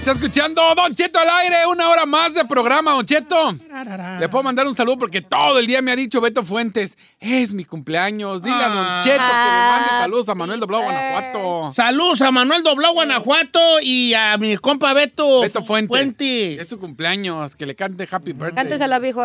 Está escuchando Don Cheto al aire, una hora más de programa, Don Cheto. Le puedo mandar un saludo porque todo el día me ha dicho Beto Fuentes, es mi cumpleaños. Dile a Don Cheto que le mande saludos a Manuel Doblado, Guanajuato. Saludos a Manuel Doblado, Guanajuato y a mi compa Beto, Beto Fuentes. Fuentes. Es su cumpleaños, que le cante Happy Birthday. Cántesela, viejo.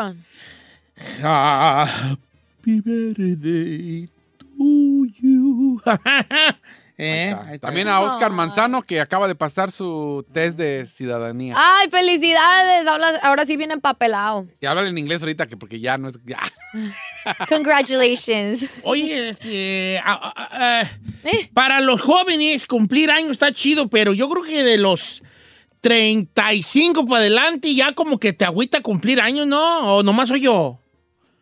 Happy birthday to you. Eh, ahí está. También a Oscar Manzano, que acaba de pasar su test de ciudadanía. ¡Ay, felicidades! Ahora, ahora sí viene empapelado. Y háblale en inglés ahorita, que porque ya no es... ya. Congratulations. Oye, este, ah, Eh. para los jóvenes cumplir años está chido, pero yo creo que de los 35 para adelante ya como que te agüita cumplir años, ¿no? O nomás soy yo.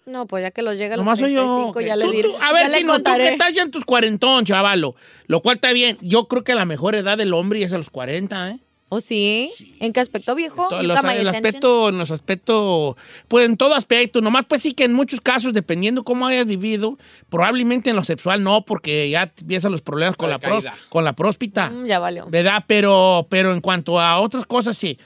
No, pues ya que los llega a los Nomás soy yo. 35, ya le diré. a ver, ya le Chino, tú que estás ya en tus cuarentón, chavalo. Lo cual está bien. Yo creo que la mejor edad del hombre es a los 40, ¿eh? ¿Oh, sí? ¿En qué aspecto, viejo? You los- el aspecto, en los aspectos, pues en todo aspecto, nomás pues sí que en muchos casos, dependiendo cómo hayas vivido, probablemente en lo sexual no, porque ya empiezan los problemas con La la, pros- con la próspita, Mm, ya valió. ¿verdad? Pero, pero en cuanto a otras cosas, sí.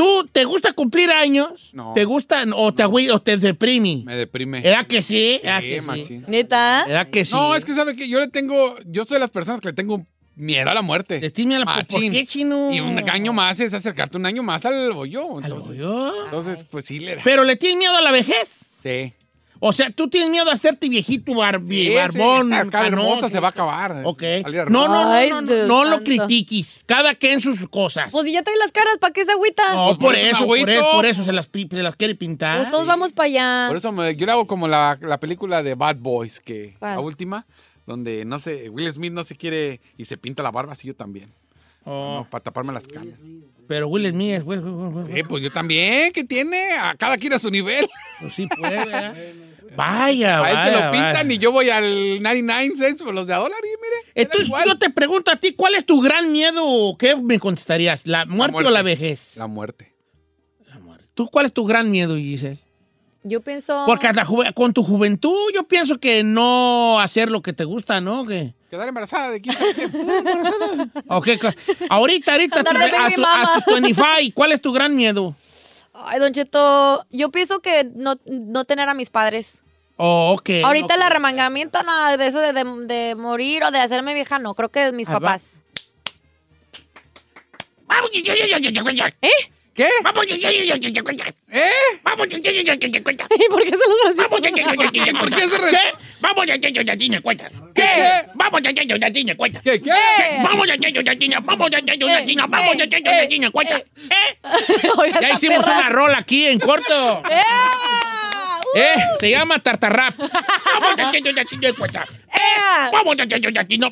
¿Tú te gusta cumplir años? No. ¿Te gusta o te, agüi- o te deprime? Me deprime. ¿Era que sí? ¿Era Sí, que sí? ¿Neta? ¿Era que sí? No, es que sabe que yo le tengo... Yo soy de las personas que le tengo miedo a la muerte. Decime a la- ¿por qué, chino? Y un año más es acercarte un año más al bollo. ¿Al Entonces, hoyo? entonces pues sí le da. ¿Pero le tienes miedo a la vejez? Sí. O sea, tú tienes miedo a hacerte viejito bar- Sí, barbón. sí, cara hermosa se va a acabar. Ok. Salir No, no, no, Ay, no, no, lo critiques. Cada quien sus cosas. Pues si ya trae las caras, ¿para qué se agüita? no, pues, por por eso por eso, por eso se las, pi- se las quiere pintar. Pues todos vamos para allá. Por eso me- yo le hago como la, la película de Bad Boys, que ¿Cuál? la última, donde no sé, Will Smith no se quiere y se pinta la barba, así yo también. Oh, No, para taparme las canas. pero Will Smith es, güey, güey. Sí, pues yo también, ¿qué tiene? A cada quien a su nivel. Pues sí puede, ¿verdad? Vaya, vaya, se lo vaya. pintan y yo voy al 99 cents por los de a dólar y mire. Entonces yo te pregunto a ti, ¿cuál es tu gran miedo? ¿Qué me contestarías? ¿La muerte, o la vejez? La muerte. La muerte. ¿Tú cuál es tu gran miedo, Giselle? Yo pienso... Porque a la juve- con tu juventud yo pienso que no hacer lo que te gusta, ¿no? Que... Quedar embarazada de 15 años. Ok, ahorita, ahorita, tu- a, tu, a tu 25, ¿cuál es tu gran miedo? Ay, Don Cheto, yo pienso que no, no tener a mis padres. Oh, ok. Ahorita el arremangamiento, no, de eso de, de- de morir o de hacerme vieja, no. Creo que mis papás. ¿Eh? ¿Qué? Vamos. ¿Eh? Vamos, ya, ya, ya, ya, ya, ya, ya. ¿Y por qué se los? Vamos. ¿Por qué se re- ¿Qué? Vamos, ya, ya, ya, ya, ya, cuenta. ¿Qué? Vamos, ya, ya, ya, ya, ya, cuenta. ¿Qué? ¿Qué? Vamos, ya, ya, ya, ya, ya, vamos, ya, ya, ya, ya, vamos, ya, ya, ya, ya, ya, cuenta. ¿Eh? Ya hicimos una rola aquí en corto. ¡Eh! Eh, se llama Tartarrap. Vamos, ya, ya, cuenta. ¡Eh! Vamos, no,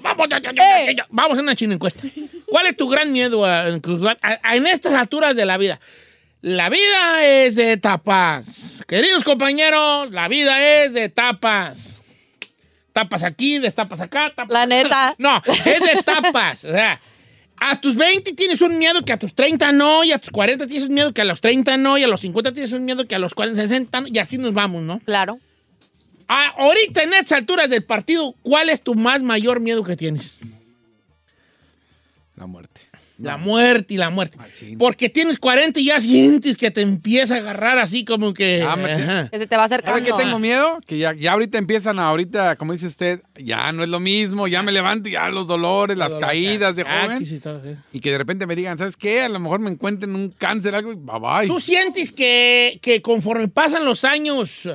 vamos, a una china encuesta. ¿Cuál es tu gran miedo a- a- a- en estas alturas de la vida? La vida es de etapas. Queridos compañeros, la vida es de etapas. Tapas aquí, destapas acá, tapas La neta. No, es de etapas. O sea, a tus 20 tienes un miedo que a tus 30 no, y a tus 40 tienes un miedo que a los 30 no, y a los 50 tienes un miedo que a los 40, 60 no, y así nos vamos, ¿no? Claro. Ah, ahorita en estas alturas del partido, ¿cuál es tu más mayor miedo que tienes? La muerte. La muerte y la muerte. Machín. Porque tienes 40 y ya sientes que te empieza a agarrar así como que... Ah, me- Ajá. Que se te va ¿Sabe acercando. qué tengo miedo? Que ya, ya ahorita empiezan, ahorita, como dice usted, ya no es lo mismo, ya me levanto, y ya los dolores, las caídas de Ah, joven. aquí sí está, sí. Y que de repente me digan, ¿sabes qué? A lo mejor me encuentren un cáncer, algo, y bye bye. ¿Tú sientes que, que conforme pasan los años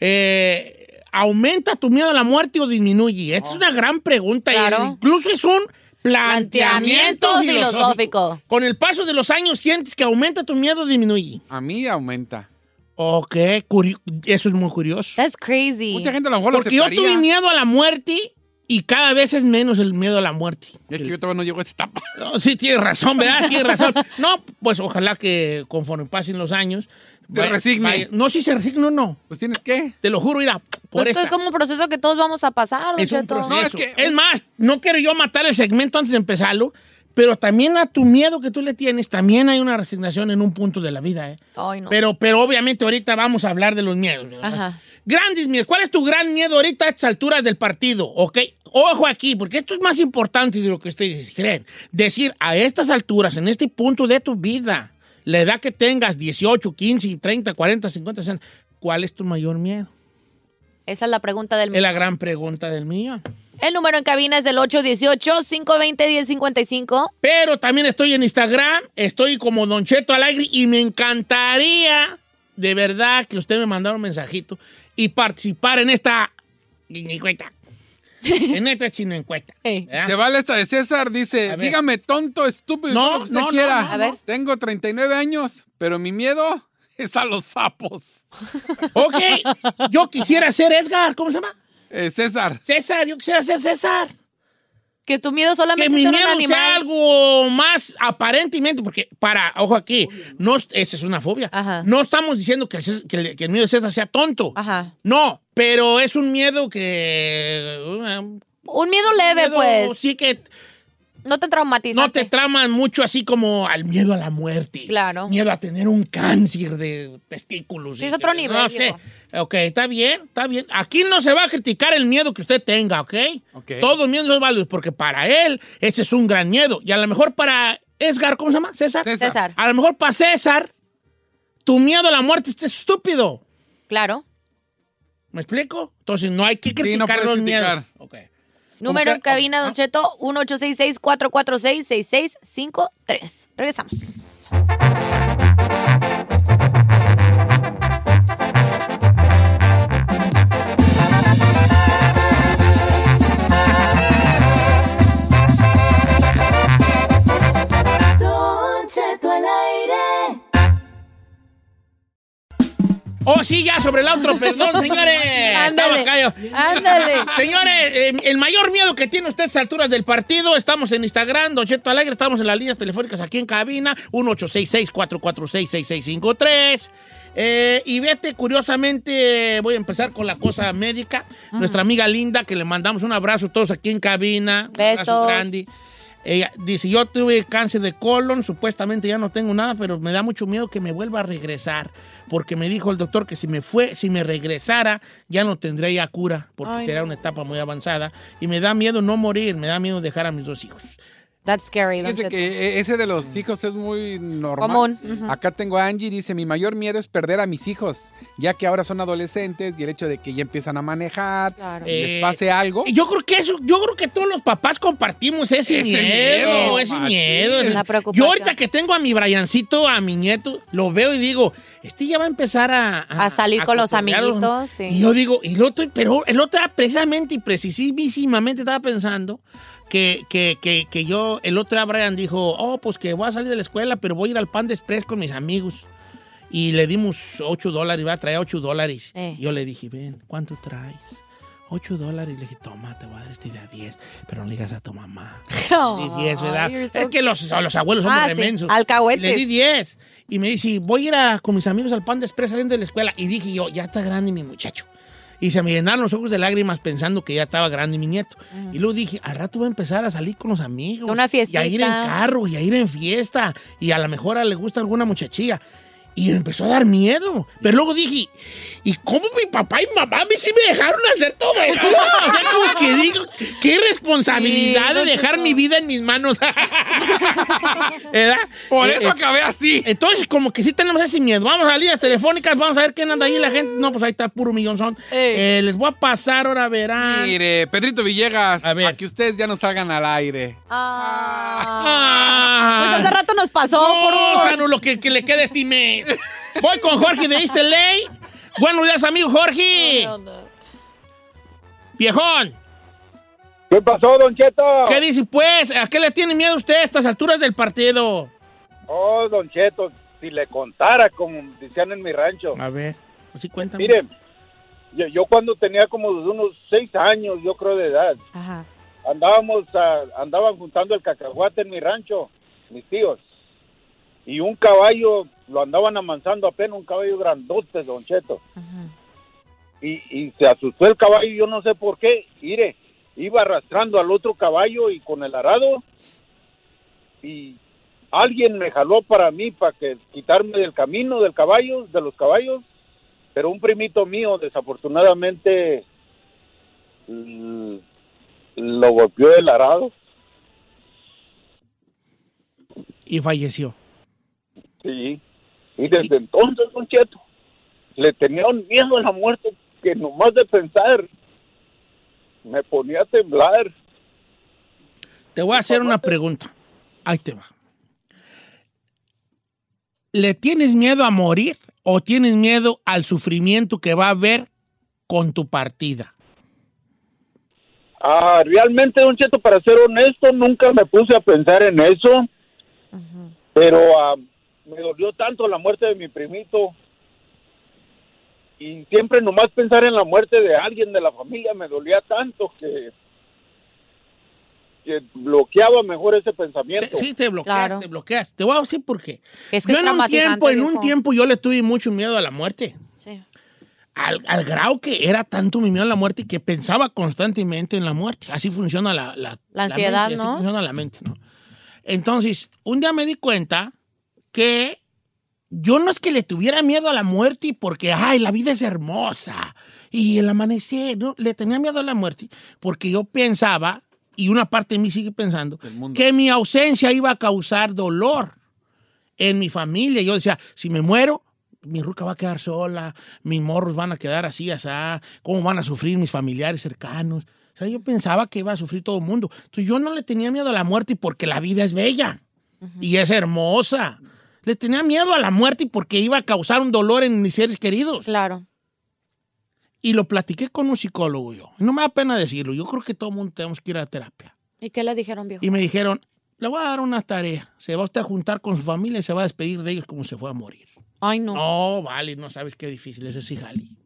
eh, aumenta tu miedo a la muerte o disminuye? Esta es una gran pregunta. Claro. incluso es un planteamiento filosófico. filosófico. Con el paso de los años, ¿sientes que aumenta tu miedo o disminuye? A mí aumenta. Ok, curio- eso es muy curioso. That's crazy. Mucha gente a lo mejor lo Porque yo aceptaría. tuve miedo a la muerte y cada vez es menos el miedo a la muerte. Es que yo todavía no llego a esa etapa. No, sí, tienes razón, ¿verdad? Tienes razón. No, pues ojalá que conforme pasen los años... Te resigne. no, si se resigne, no, no. Pues tienes que. Te lo juro, mira, por Pues esto esta. es como un proceso que todos vamos a pasar, Es un proceso. No, es, más, no quiero yo matar el segmento antes de empezarlo, pero también a tu miedo que tú le tienes, también hay una resignación en un punto de la vida, ¿eh? Ay, no. Pero, pero obviamente ahorita vamos a hablar de los miedos. ¿verdad? Ajá. Grandes miedos. ¿Cuál es tu gran miedo ahorita a estas alturas del partido? ¿Ok? Ojo aquí, porque esto es más importante de lo que ustedes creen. Decir, a estas alturas, en este punto de tu vida, la edad que tengas, 18, 15, 30, 40, 50, 60, ¿cuál es tu mayor miedo? Esa es la pregunta del Es millón. la gran pregunta del mío. El número en cabina es el 818-520-1055. Pero también estoy en Instagram, estoy como Don Cheto Alegre y me encantaría de verdad que usted me mandara un mensajito y participar en esta. en esta chino encuesta. Hey. Se vale esta de César, dice, dígame tonto, estúpido, No, que usted no, no, quiera. no, A ver. Tengo 39 años, pero mi miedo es a los sapos. Ok, yo quisiera ser Edgar, ¿cómo se llama? Eh, César. César, yo quisiera ser César. Que tu miedo Que solamente mi es un miedo sea algo más aparentemente, porque para, ojo aquí, no, esa es una fobia. Ajá. No estamos diciendo que, el Cés- que el, que el miedo de César sea tonto. Ajá. No, pero es un miedo que... Un miedo leve, miedo, pues. Sí que No te traumatiza. no te traman mucho así como al miedo a la muerte. Claro. Miedo a tener un cáncer de testículos. Sí, es otro que- nivel, No sé. Ok, está bien, está bien. Aquí no se va a criticar el miedo que usted tenga, ¿ok? Ok. Todos los miedos son válidos porque para él ese es un gran miedo. Y a lo mejor para Edgar, ¿cómo se llama? César. César. César. A lo mejor para César, tu miedo a la muerte es estúpido. Claro. ¿Me explico? Entonces no hay que Sí, criticar no puedes los criticar. miedos. Ok. Número en cabina, ah, Don Cheto, 1866-446-6653. Regresamos. Oh, sí, ya sobre el otro, perdón, señores. Ándale. Ándale. Señores, eh, el mayor miedo que tiene usted a estas alturas del partido, estamos en Instagram, Don Cheto Alegre, estamos en las líneas telefónicas aquí en cabina, 1866-446-6653. Eh, y vete, curiosamente, voy a empezar con la cosa médica. Nuestra amiga Linda, que le mandamos un abrazo todos aquí en cabina. Un abrazo Besos. grande. Ella dice, yo tuve cáncer de colon, supuestamente ya no tengo nada, pero me da mucho miedo que me vuelva a regresar, porque me dijo el doctor que si me fue, si me regresara, ya no tendría cura, porque Ay, será no. una etapa muy avanzada, y me da miedo no morir, me da miedo dejar a mis dos hijos. That's scary, Dice que eh, ese de los hijos es muy normal. Común, ujú. Acá tengo a Angie, dice, mi mayor miedo es perder a mis hijos, ya que ahora son adolescentes y el hecho de que ya empiezan a manejar, Claro. y les Eh, pase algo. Yo creo que eso, yo creo que todos los papás compartimos ese, Ese miedo, miedo, ese machín. miedo. La preocupación. Yo ahorita que tengo a mi Briancito, a mi nieto, lo veo y digo, este ya va a empezar a... A salir con los amiguitos, sí. Y yo digo, y el otro, pero el otro precisamente y precisísimamente estaba pensando que, que, que, que yo, el otro día Brian dijo, oh, pues que voy a salir de la escuela, pero voy a ir al Pan de Express con mis amigos. Y le dimos 8 dólares, iba a traer 8 dólares. Eh. Yo le dije, ven, ¿cuánto traes? 8 dólares. Le dije, toma, te voy a dar este de a 10, pero no le digas a tu mamá. Le di 10, ¿verdad? so es que los, los abuelos son Ah, sí, remensos. alcahuetes. Le di 10. Y me dice, voy a ir a- con mis amigos al Pan de Express saliendo de la escuela. Y dije yo, ya está grande mi muchacho. Y se me llenaron los ojos de lágrimas pensando que ya estaba grande mi nieto. Y luego dije, al rato voy a empezar a salir con los amigos. Una Y a ir en carro, y a ir en fiesta. Y a lo mejor a le gusta alguna muchachilla. Y me empezó a dar miedo. Pero luego dije, ¿y cómo mi papá y mamá a mí sí me dejaron hacer todo eso? O sea, como que digo, qué responsabilidad Sí, de dejar mi vida en mis manos. ¿Verdad? Por Eh, eso eh, acabé así. entonces, como que sí tenemos ese miedo. Vamos a las líneas telefónicas, vamos a ver quién anda ahí la gente. No, pues ahí está puro millón son. Ey. Eh, les voy a pasar, ahora verán. Mire, Pedrito Villegas, A a, ver. que ustedes ya no salgan al aire. Ah. Ah. Pues hace rato nos pasó No, por un... o sea, no lo que, que le quede este Voy con Jorge de LA. Buenos días, amigo Jorge. Viejón, ¿Qué pasó, Don Cheto? ¿qué dice pues? ¿A qué le tiene miedo usted a estas alturas del partido? Oh, Don Cheto, si le contara, como decían en mi rancho. A ver, así cuéntame. Mire, yo, yo cuando tenía como unos seis años, yo creo de edad, Ajá. andábamos, a- andaban juntando el cacahuate en mi rancho, mis tíos. Y un caballo, lo andaban amansando apenas, un caballo grandote, Don Cheto. Ajá. Y, y se asustó el caballo, yo no sé por qué. Mire, iba arrastrando al otro caballo y con el arado. Y alguien me jaló para mí, para que quitarme del camino del caballo, de los caballos. Pero un primito mío, desafortunadamente, l- lo golpeó el arado. Y falleció. Sí. Y desde entonces, Don Cheto, le tenía un miedo a la muerte que nomás de pensar me ponía a temblar. Te voy a hacer una pregunta. Ahí te va. ¿Le tienes miedo a morir o tienes miedo al sufrimiento que va a haber con tu partida? Ah, realmente, Don Cheto, para ser honesto, nunca me puse a pensar en eso, pero ah, me dolió tanto la muerte de mi primito. Y siempre nomás pensar en la muerte de alguien de la familia me dolía tanto que, que bloqueaba mejor ese pensamiento. Sí, te bloqueas, Claro. te bloqueas. Te voy a decir por qué. Es que yo es en un tiempo, en un tiempo yo le tuve mucho miedo a la muerte. Sí. Al, al grado que era tanto mi miedo a la muerte que pensaba constantemente en la muerte. Así funciona la, la, La ansiedad, mente, ¿no? Así funciona la mente, ¿no? Entonces, un día me di cuenta que yo no es que le tuviera miedo a la muerte porque, ay, la vida es hermosa y el amanecer, ¿no? Le tenía miedo a la muerte porque yo pensaba, y una parte de mí sigue pensando, que mi ausencia iba a causar dolor en mi familia. Yo decía, si me muero, mi ruca va a quedar sola, mis morros van a quedar así, así, cómo van a sufrir mis familiares cercanos. O sea, yo pensaba que iba a sufrir todo el mundo. Entonces yo no le tenía miedo a la muerte porque la vida es bella y es hermosa. Le tenía miedo a la muerte porque iba a causar un dolor en mis seres queridos. Claro. Y lo platiqué con un psicólogo yo. No me da pena decirlo. Yo creo que todo el mundo tenemos que ir a terapia. ¿Y qué le dijeron, viejo? Y me dijeron, le voy a dar una tarea. Se va usted a juntar con su familia y se va a despedir de ellos como se fue a morir. Ay, no. No, vale, no sabes qué difícil es ese jali.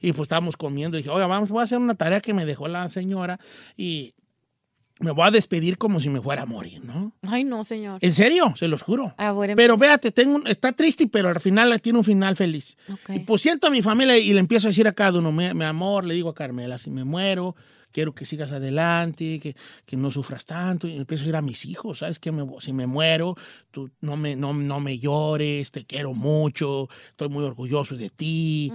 Y pues estábamos comiendo. Y dije, oiga, vamos, voy a hacer una tarea que me dejó la señora y me voy a despedir como si me fuera a morir, ¿no? Ay, no, señor. En serio, se los juro. Ah, bueno. Pero véate, tengo un- está triste, pero al final tiene un final feliz. Ok. Y pues siento a mi familia y le empiezo a decir a cada uno, mi, mi amor, le digo a Carmela, si me muero, quiero que sigas adelante, que, que no sufras tanto. Y empiezo a ir a mis hijos, ¿sabes? Que me- si me muero, tú no me, no, no me llores, te quiero mucho, estoy muy orgulloso de ti.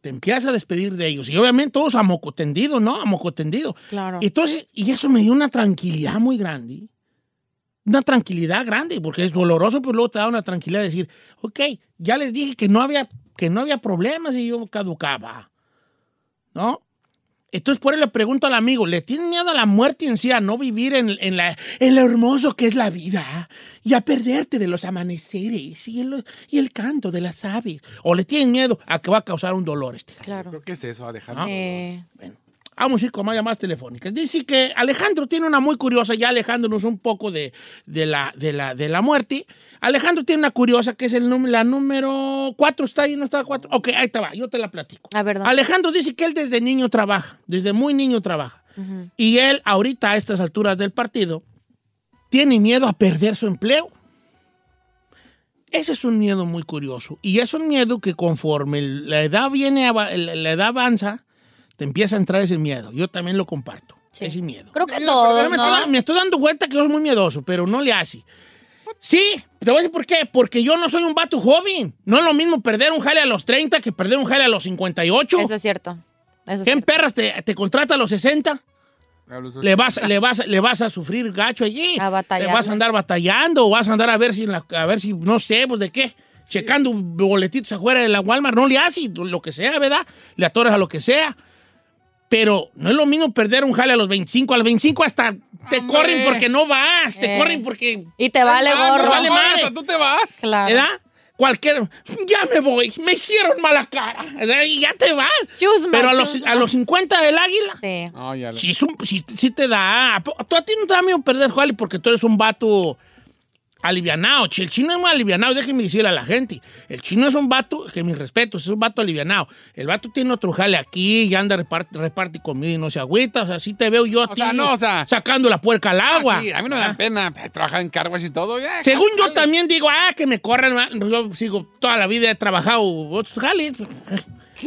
Te empiezas a despedir de ellos. Y obviamente todos a moco tendido, ¿no? A moco tendido. Claro. Entonces, y eso me dio una tranquilidad muy grande. Una tranquilidad grande, porque es doloroso, pero luego te da una tranquilidad de decir, ok, ya les dije que no había, que no había problemas y yo caducaba. ¿No? Entonces, por eso le pregunto al amigo, ¿le tiene miedo a la muerte en sí, a no vivir en, en la, en lo hermoso que es la vida y a perderte de los amaneceres y el, y el canto de las aves? ¿O le tienen miedo a que va a causar un dolor este? Claro. Creo que es eso, a dejar. Eh, Vamos a ir con más llamadas telefónicas. Dice que Alejandro tiene una muy curiosa, ya alejándonos un poco de, de la, de, la, de la muerte. Alejandro tiene una curiosa que es el la número 4. ¿Está ahí? ¿No está 4? Ok, ahí te va, yo te la platico. a ver, Alejandro dice que él desde niño trabaja, desde muy niño trabaja. Ujú. Y él, ahorita a estas alturas del partido, tiene miedo a perder su empleo. Ese es un miedo muy curioso. Y es un miedo que conforme la edad viene, la edad avanza, te empieza a entrar ese miedo. Yo también lo comparto. Sí. Ese miedo. Creo que todos, me, estoy, ¿no? me estoy dando cuenta que soy muy miedoso, pero no le hace. Sí, te voy a decir por qué. Porque yo no soy un vato joven. No es lo mismo perder un jale a los 30 que perder un jale a los 58. Eso es cierto. Eso es ¿Quién cierto. perras te, te contrata a los 60? Le vas, le, vas, le vas a sufrir gacho allí. A batallar. Le vas a andar batallando o vas a andar a ver si, en la- a ver si no sé, pues de qué. Checando boletitos afuera de la Walmart. No le haces lo que sea, ¿verdad? Le atoras a lo que sea. Pero no es lo mismo perder un jale a los 25. A los 25 hasta te Hombre. corren porque no vas. Te Eh. corren porque... Y te vale Ah, gorro. no vale más, tú te vas. Claro. ¿Verdad? Cualquier... Ya me voy. Me hicieron mala cara. ¿verdad? Y ya te vas. Chusma, Pero a los, chusma. a los 50 del águila... Sí. No, ya lo- Sí, te da. ¿Tú a ti no te da miedo perder, Juali, porque tú eres un vato alivianado. El chino es muy alivianado, déjenme decirle a la gente. El chino es un vato, que mis respetos, es un vato alivianado. El vato tiene otro jale aquí y anda reparte, reparte comida y no se agüita. O sea, así te veo yo a O ti sea, no, o sea- sacando la puerca al Ah, agua. sí, a mí no me Ah. da pena eh, trabajar en carwash y todo. ya, Según yo también digo, ah, que me corran. ma- Yo sigo toda la vida, he trabajado otros jales.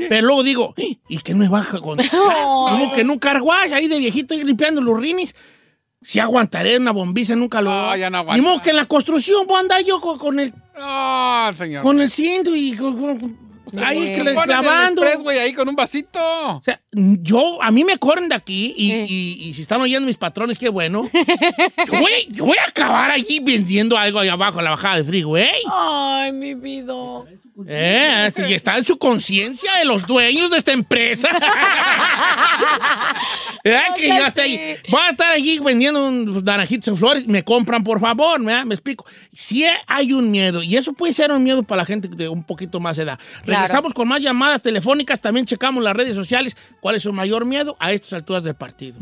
Pero luego digo, "Eh, ¿y qué me baja con.? Como que en un carguaje ahí de viejito ahí limpiando los rines. Si aguantaré una bombiza, nunca lo. No, ya no aguanta. Ni modo que en la construcción voy a andar yo con, con el, No, señor. con el cinto y con, con- ahí Sí. cla- Ponen el clavando. express, güey, ahí con un vasito. O sea, yo, a mí me corren de aquí y, y- y si están oyendo mis patrones, qué bueno. Yo voy, yo voy a acabar allí vendiendo algo ahí abajo, en la bajada de freeway. Ay, mi vida. Eh, y está en su conciencia de los dueños de esta empresa. Eh, que yo hasta ahí- voy a estar allí vendiendo un naranjitos en flores. Me compran, por favor, ¿me, me explico. Si hay un miedo, y eso puede ser un miedo para la gente de un poquito más edad. Claro. Regresamos con más llamadas telefónicas. También checamos las redes sociales. ¿Cuál es su mayor miedo a estas alturas del partido?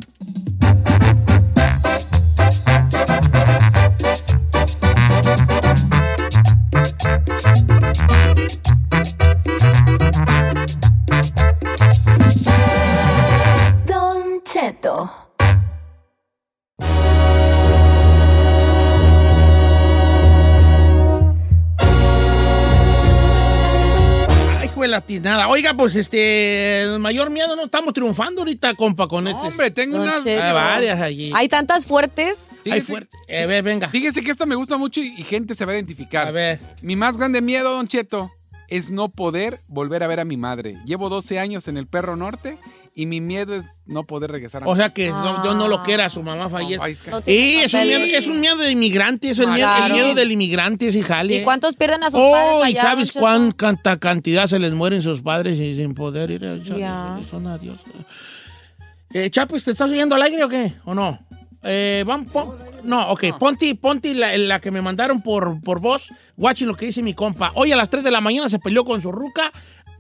Ay, hijo de la tiznada. Oiga, pues este, el mayor miedo, no estamos triunfando ahorita, compa, con este. Hombre, tengo unas. Cheto. Hay varias allí. Hay tantas fuertes. Hay Fíjese, fuerte. Eh, ve, venga. fíjese que esta me gusta mucho y, y gente se va a identificar. A ver. Mi más grande miedo, Don Cheto, es no poder volver a ver a mi madre. Llevo 12 años en el Perro Norte y mi miedo es no poder regresar a O mi sea que no, yo no lo quiera, su mamá fallece. Ay, es que- No Y es un, miedo, papeles. es un miedo de inmigrante, es el, miedo, el Claro. miedo del inmigrante, sí, jale. ¿Y cuántos pierden a sus Oh, padres ¿y allá, sabes Don Cheto? cuán canta cantidad se les mueren sus padres y sin poder ir a Ya. Son adiós. Eh, Chapis, ¿te estás oyendo al aire o qué? ¿O no? Eh, pon- no, ok, ponte, ponte la, la que me mandaron por, por voz. Guachi lo que dice mi compa. Hoy a las 3 de la mañana se peleó con su ruca,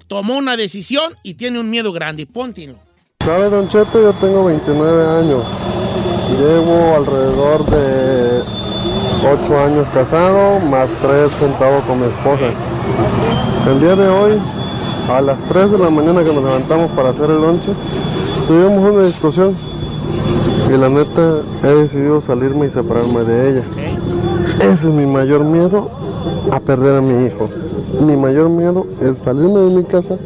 tomó una decisión y tiene un miedo grande. Ponte. ¿Sabe, Don Cheto? Yo tengo 29 años. Llevo alrededor de 8 años casado, más 3 juntado con mi esposa. El día de hoy, a las 3 de la mañana que nos levantamos para hacer el lonche, tuvimos una discusión. Y la neta, he decidido salirme y separarme de ella. Ese es mi mayor miedo a perder a mi hijo. Mi mayor miedo es salirme de mi casa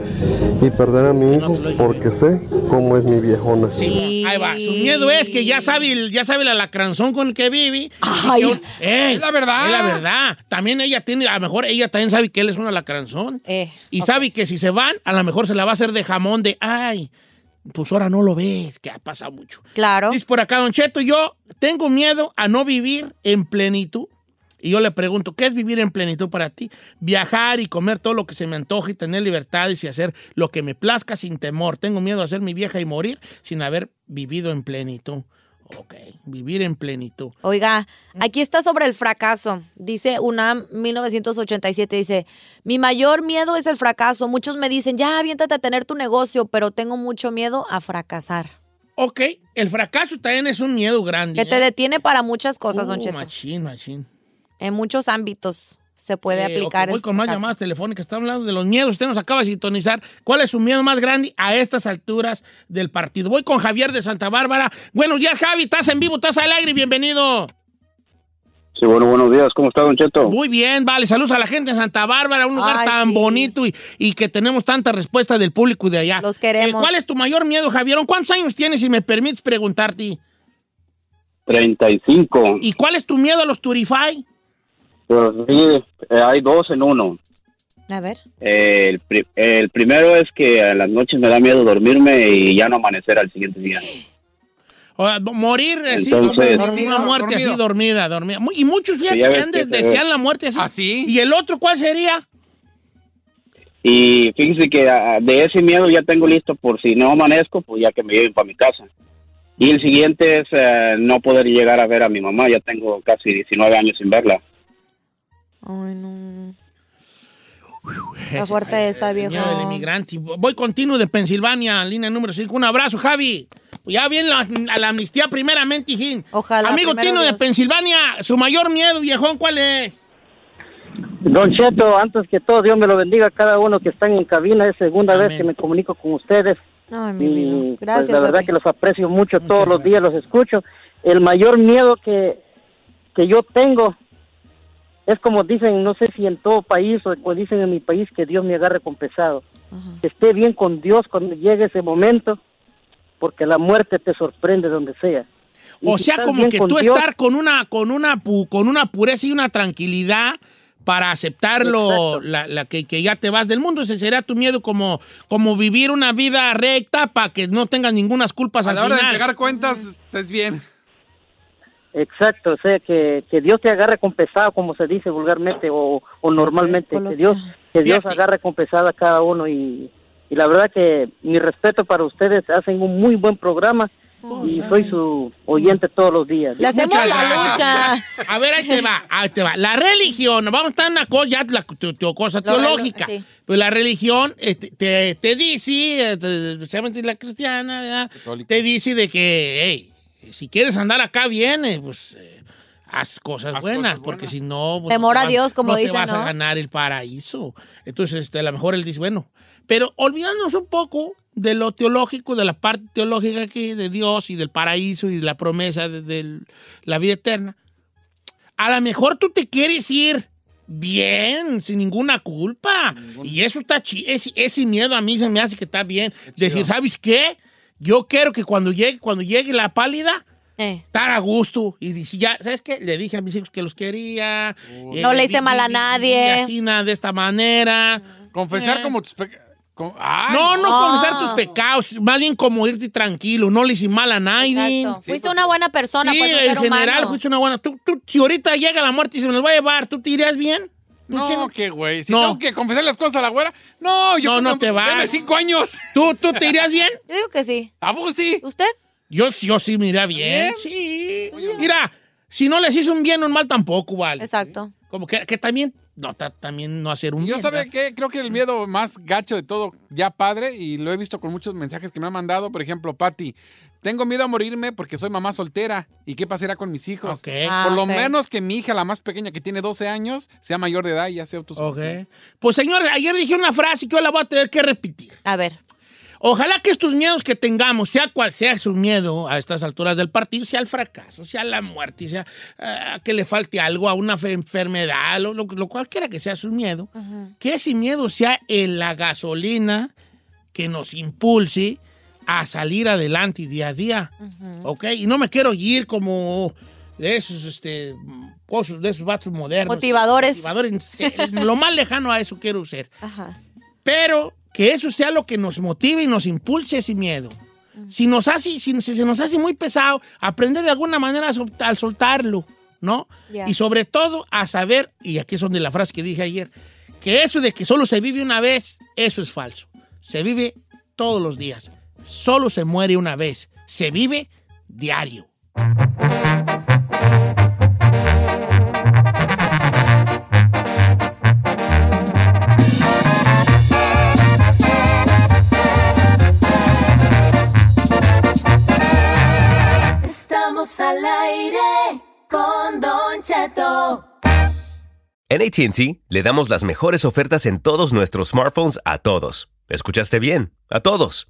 y perder a mi hijo porque sé cómo es mi viejona. Sí, ahí va. Su miedo es que ya sabe, el- ya sabe el alacranzón con el que vive. Ay. que un- ¡Ey! Es la verdad. Es la verdad. También ella tiene, a lo mejor ella también sabe que él es un alacranzón. Eh, y sabe que si se van, a lo mejor se la va a hacer de jamón de, ay, pues ahora no lo ves, que ha pasado mucho. Claro. Dice por acá, Don Cheto, yo tengo miedo a no vivir en plenitud. Y yo le pregunto, ¿qué es vivir en plenitud para ti? Viajar y comer todo lo que se me antoje y tener libertades y hacer lo que me plazca sin temor. Tengo miedo a ser mi vieja y morir sin haber vivido en plenitud. Ok, vivir en plenitud. Oiga, aquí está sobre el fracaso. Dice UNAM 1987, dice, mi mayor miedo es el fracaso. Muchos me dicen, ya, aviéntate a tener tu negocio, pero tengo mucho miedo a fracasar. Ok, el fracaso también es un miedo grande. Que te ¿eh? detiene para muchas cosas, Don Uh, Cheto. machín, machín. En muchos ámbitos se puede Eh, aplicar ok, voy el con más llamadas telefónicas. Está hablando de los miedos. Usted nos acaba de sintonizar. ¿Cuál es su miedo más grande a estas alturas del partido? Voy con Javier de Santa Bárbara. Buenos días, Javi. Estás en vivo, estás al aire. Bienvenido. Sí, bueno, buenos días. ¿Cómo está, Don Cheto? Muy bien, vale. Saludos a la gente de Santa Bárbara, un lugar Ay, tan sí. bonito y, y que tenemos tanta respuesta del público de allá. Los queremos. Eh, ¿Cuál es tu mayor miedo, Javier? ¿Cuántos años tienes, si me permites preguntarte? 35. ¿Y cuál es tu miedo a los Turify? Pues sí, eh, hay dos en uno. A ver. Eh, el, pri- el primero es que a las noches me da miedo dormirme y ya no amanecer al siguiente día. O sea, morir así, Entonces- como una muerte así dormida, dormida. Y muchos fíjate Ya que antes desean la muerte así. ¿Ah? ¿Y el otro cuál sería? Y fíjense que ah, de ese miedo ya tengo listo por si no amanezco, pues ya que me lleven para mi casa. Y el siguiente es eh, no poder llegar a ver a mi mamá. Ya tengo casi 19 años sin verla. Ay, no. Está fuerte esa, viejo. Miedo del inmigrante. Voy continuo de Pensilvania, línea número 5. Un abrazo, Javi. Ya viene la, la amnistía primeramente, hijín. Ojalá, Amigo Tino de. Pensilvania, su mayor miedo, viejón, ¿cuál es? Don Cheto, antes que todo, Dios me lo bendiga a cada uno que están en cabina. Es segunda Amén. vez que me comunico con ustedes. Ay, mi Y vida. pues Gracias, la verdad papi. que los aprecio mucho, todos los días los escucho. El mayor miedo que, que yo tengo es como dicen, no sé si en todo país o como dicen en mi país, que Dios me agarre con pesado. Que esté bien con Dios cuando llegue ese momento, porque la muerte te sorprende donde sea. Y O si sea, como que con tú Dios, estar con una, con una, pu- con una pureza y una tranquilidad para aceptarlo, la, la que, que ya te vas del mundo. Ese sería tu miedo, como, como vivir una vida recta para que no tengas ninguna culpas A al la hora de entregar cuentas, estés bien. Exacto, o sea, que, que Dios te agarre con pesado, como se dice vulgarmente o, o normalmente, que Dios, que Dios agarre con pesado a cada uno y, y la verdad que mi respeto para ustedes, hacen un muy buen programa y soy su oyente todos los días. Le hacemos Muchas la gracias. lucha. A ver, ahí te va, ahí te va. La religión, vamos a estar en una cosa, ya la tu- tu cosa Lo- teológica. lo- sí. Pues la religión este, te, te dice, eh, te- especialmente la cristiana, ¿verdad? te dice de que, hey, si quieres andar acá bien, eh, pues eh, haz cosas Haz buenas, cosas porque si no, pues, Temor no a te vas- Dios, como no dicen, te vas a ganar el paraíso. Entonces, este, a lo mejor él dice, bueno, pero olvidándonos un poco de lo teológico, de la parte teológica aquí, de Dios y del paraíso y de la promesa de, de la vida eterna, a lo mejor tú te quieres ir bien, sin ninguna culpa. Y eso está chido. Ese, ese miedo a mí se me hace que está bien. Decir, ¿sabes qué? Yo quiero que cuando llegue, cuando llegue la pálida, Eh. estar a gusto. Y dice, ya, ¿sabes qué? Le dije a mis hijos que los quería. Eh, No le hice vi- mal a vi- nadie. vi así, nada, de esta manera. Confesar Eh. como tus pecados. Ah, no, no, es no. confesar tus pecados, más bien como irte tranquilo, no le hice mal a nadie. Exacto. Fuiste una buena persona, Sí, pues un en ser general, humano. fuiste una buena. Tú, tú, si ahorita llega la muerte y se me los va a llevar, ¿tú te irías bien? ¿Tú, No, chino? qué güey. Si No. tengo que confesar las cosas a la güera. No, yo No, creo no te vas. Deme cinco años. ¿Tú, ¿Tú te irías bien? Yo digo que sí. ¿A vos sí? ¿Usted? Yo, yo sí me iría bien. Sí. Mira, si no les hizo un bien, un mal tampoco, vale. Exacto. Como que, que también, no, ta- también no hacer un Yo bien. sabe ¿verdad? que creo que el miedo más gacho de todo, ya padre, y lo he visto con muchos mensajes que me han mandado. Por ejemplo, Patti, tengo miedo a morirme porque soy mamá soltera. ¿Y qué pasará con mis hijos? Ok. Ah, Por lo menos que mi hija, la más pequeña, que tiene 12 años, sea mayor de edad y ya sea Ok. autosuficiente. Pues señores, ayer dije una frase que hoy la voy a tener que repetir. A ver. Ojalá que estos miedos que tengamos, sea cual sea su miedo a estas alturas del partido, sea el fracaso, sea la muerte, sea ah, que le falte algo a una fe- enfermedad, lo, lo- lo cualquiera que sea su miedo, que ese miedo sea en la gasolina que nos impulse a salir adelante día a día. ¿Ok? Y no me quiero ir como de esos, este, cosas, de esos vatos modernos. Motivadores. Motivadores. Lo más lejano a eso quiero ser. Ajá. Pero que eso sea lo que nos motive y nos impulse ese miedo. Si nos hace, si, si se nos hace muy pesado, aprender de alguna manera a, sol- a soltarlo, ¿no? Ya. Y sobre todo a saber, y aquí es donde la frase que dije ayer, que eso de que solo se vive una vez, eso es falso. Se vive todos los días. Solo se muere una vez. Se vive diario. Estamos al aire con Don Cheto. En ATT le damos las mejores ofertas en todos nuestros smartphones a todos. ¿Escuchaste bien? A todos.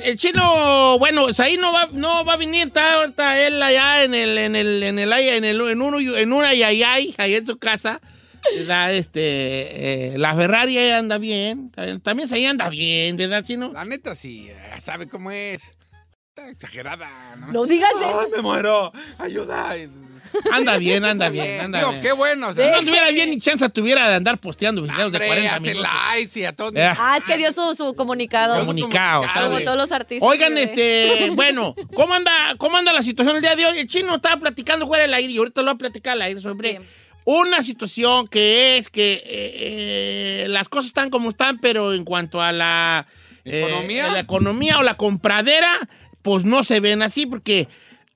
El chino, bueno, ahí no va, no va a venir, está ahorita él allá en el, en el, en el, en el, en uno, en una yayay, ahí en su casa. Da, este, eh, la Ferrari anda bien, también se ahí anda bien, ¿verdad, chino? La neta sí, ya sabe cómo es. Está exagerada, ¿no? No digas eso. Ay, me muero. Ayuda. Anda bien, anda bien, anda Digo, bien. qué bueno. O sea, no tuviera bien ni chance tuviera de andar posteando videos de hombre, 40 hace minutos. lives y a todos. Eh. Ah, es que dio su, su comunicado. Comunicado, Como está bien. todos los artistas. Oigan, este, bueno, ¿cómo anda, ¿cómo anda la situación el día de hoy? El chino estaba platicando fuera del aire y ahorita lo va a platicar al aire sobre una situación que es que eh, eh, las cosas están como están, pero en cuanto a la eh, ¿Economía? la economía o la compradera, pues no se ven así porque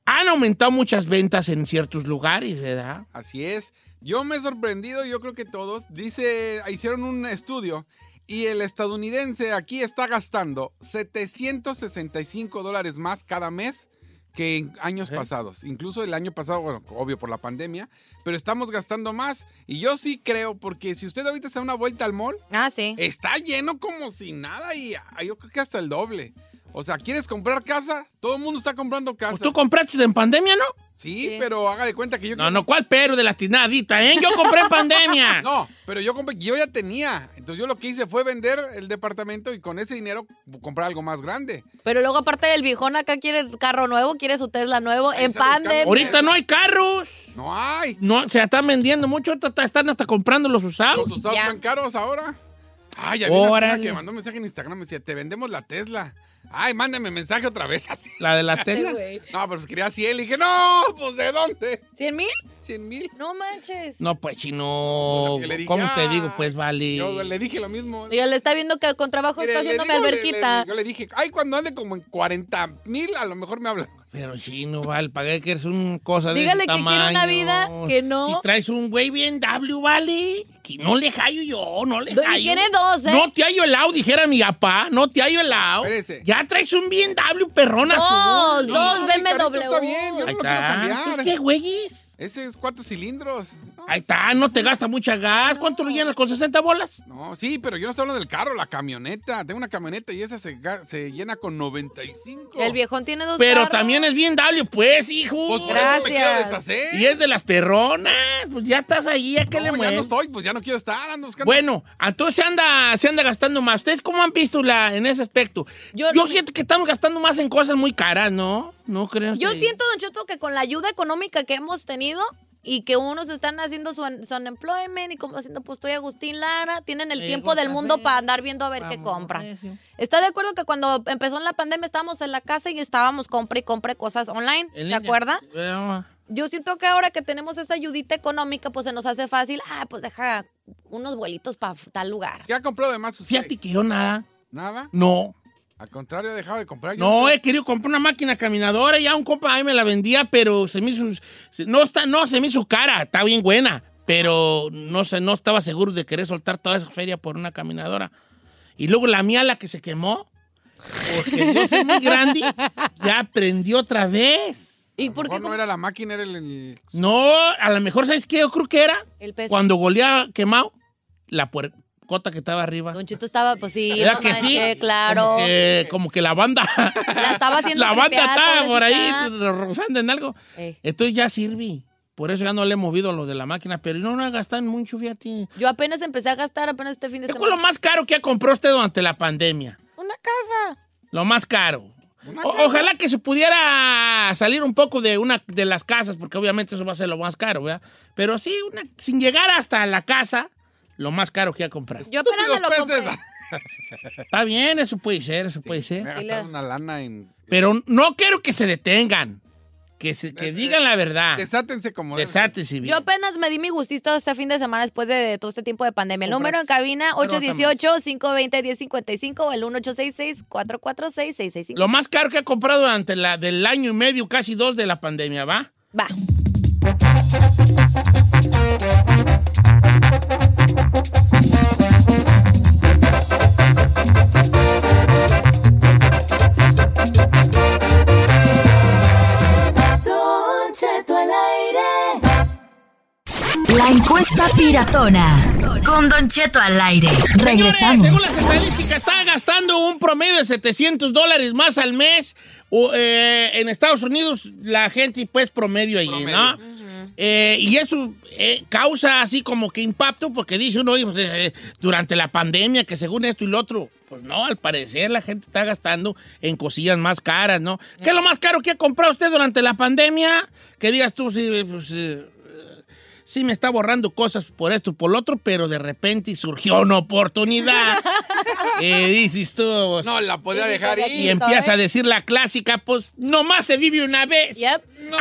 han aumentado muchas ventas en ciertos lugares, ¿verdad? Así es. Yo me he sorprendido, yo creo que todos. Dice, hicieron un estudio y el estadounidense aquí está gastando 765 dólares más cada mes que en años pasados. Incluso el año pasado, bueno, obvio por la pandemia, pero estamos gastando más. Y yo sí creo, porque si usted ahorita se da una vuelta al mall, Ah, sí. está lleno como si nada y ah, yo creo que hasta el doble. O sea, ¿quieres comprar casa? Todo el mundo está comprando casa. Pues ¿Tú compraste en pandemia, no? Sí, pero haga de cuenta que yo... No, no, ¿cuál pero de la tinadita, eh? Yo compré en pandemia. No, pero yo compré, yo ya tenía. Entonces yo lo que hice fue vender el departamento y con ese dinero comprar algo más grande. Pero luego, aparte del viejón, acá quiere carro nuevo, quiere su Tesla nuevo, en pandemia. Ahorita no hay carros. No hay. No, se están vendiendo mucho, ahorita están hasta comprando los usados. Los usados Ya. están caros ahora. Ay, ya vi una que mandó un mensaje en Instagram me decía, te vendemos la Tesla. Ay, mándame mensaje otra vez así. La de la Tesla. güey. No, pero pues quería 100. Le dije, no, pues ¿de dónde? ¿Cien mil? 100 mil. No manches. No, pues chino. Pues, le dije, ¿Cómo te "Ah". digo? Pues vale. Yo le dije lo mismo. Ya le está viendo que con trabajo Mire, está le haciéndome digo, le- alberquita. le- yo le dije, ay, cuando ande como en 40 mil, a lo mejor me habla. Pero chino, vale, pagué que eres un cosa de Dígale ese que quiere una tamaño. vida que no. Si traes un güey bien W, vale. Que no le hallo yo, no le Do- y hallo. tiene dos, ¿eh? No te hallo el lado, dijera mi papá. No te hallo el lado. Espérese. Ya traes un bien W perrón Dos, azul. dos carrito BMW. está bien, yo no Ahí lo quiero está. cambiar. ¿Qué güeyes? Ese es cuatro cilindros. No, Ahí está, no te gasta mucha gas. ¿Cuánto lo llenas con 60 bolas? No, sí, pero yo no estoy hablando del carro, la camioneta. Tengo una camioneta y esa se, se llena con 95. El viejón tiene dos Pero carros. también es bien W, pues, hijo. Pues por eso me quiero Gracias. deshacer. Y es de las perronas. Pues ya estás ahí, ¿a qué No, le ya no mueves? estoy, pues ya no quiero estar, ando buscando. Bueno, entonces se anda, se anda gastando más. ¿Ustedes cómo han visto la, en ese aspecto? Yo- Yo, siento que estamos gastando más en cosas muy caras, ¿no? No creo. Yo que- siento, Don Cheto, que con la ayuda económica que hemos tenido y que unos están haciendo su, su unemployment y como haciendo, pues estoy Agustín Lara, tienen el Le tiempo del mundo para andar viendo a ver qué compran. ¿Está de acuerdo que cuando empezó la pandemia estábamos en la casa y estábamos compre y compre cosas online? En ¿Se acuerda? Eh, Yo siento que ahora que tenemos esa ayudita económica, pues se nos hace fácil, ah, pues deja unos vuelitos para tal lugar. ¿Qué ha comprado de más usted? Fíjate que yo nada. ¿Nada? No. Al contrario, he dejado de comprar. No, he querido comprar una máquina caminadora. Ya un compa ahí me la vendía, pero se me hizo. se- no, está, no, se me hizo cara. Está bien buena. pero no, sé, no estaba seguro de querer soltar toda esa feria por una caminadora. Y luego la mía, la que se quemó, porque yo soy muy grande, ya prendió otra vez. ¿Y por qué? no era la máquina, era el... el- No, a lo mejor, ¿sabes qué? Yo creo que era El peso. cuando golea quemado la puercota que estaba arriba. Don Chito estaba, pues sí. ¿Verdad no que sí? claro. Como que, como que la banda. La estaba haciendo La banda estaba por ahí rozando en algo. Ey. Entonces ya sirve. Por eso ya no le he movido lo de la máquina, pero no, no ha gastado mucho, fíjate. Yo apenas empecé a gastar apenas este fin de ¿Qué fue semana. lo más caro que ha comprado usted durante la pandemia? Una casa. Lo más caro. O- ojalá que se pudiera salir un poco de una de las casas, porque obviamente eso va a ser lo más caro, ¿verdad? Pero sí, una- sin llegar hasta la casa, lo más caro que ha comprado. Yo apenas me lo compré. Está bien, eso puede ser, eso puede Me ser. gastaron una lana en... Pero no quiero que se detengan. Que, se, que digan la verdad. Desátense como... Desátense bien. Yo apenas me di mi gustito este fin de semana después de todo este tiempo de pandemia. El número en cabina Pero 818-520-1055 o el 1866-446-6655. Lo más caro que ha comprado durante la, del año y medio, casi dos de la pandemia, ¿va? Va. La encuesta piratona. Con Don Cheto al aire. Regresamos. Según las estadísticas, está gastando un promedio de 700 dólares más al mes. o, eh, en Estados Unidos, la gente, pues, promedio ahí, ¿no? Eh, y eso eh, causa así como que impacto, porque dice uno, pues, eh, durante la pandemia, que según esto y lo otro, pues no, al parecer la gente está gastando en cosillas más caras, ¿no? ¿Qué es lo más caro que ha comprado usted durante la pandemia? Que digas tú, sí, pues, eh, sí me está borrando cosas por esto y por lo otro, pero de repente surgió una oportunidad. Eh, dices tú. pues, No, la podía dejar y ir. empieza a decir la clásica, pues nomás se vive una vez.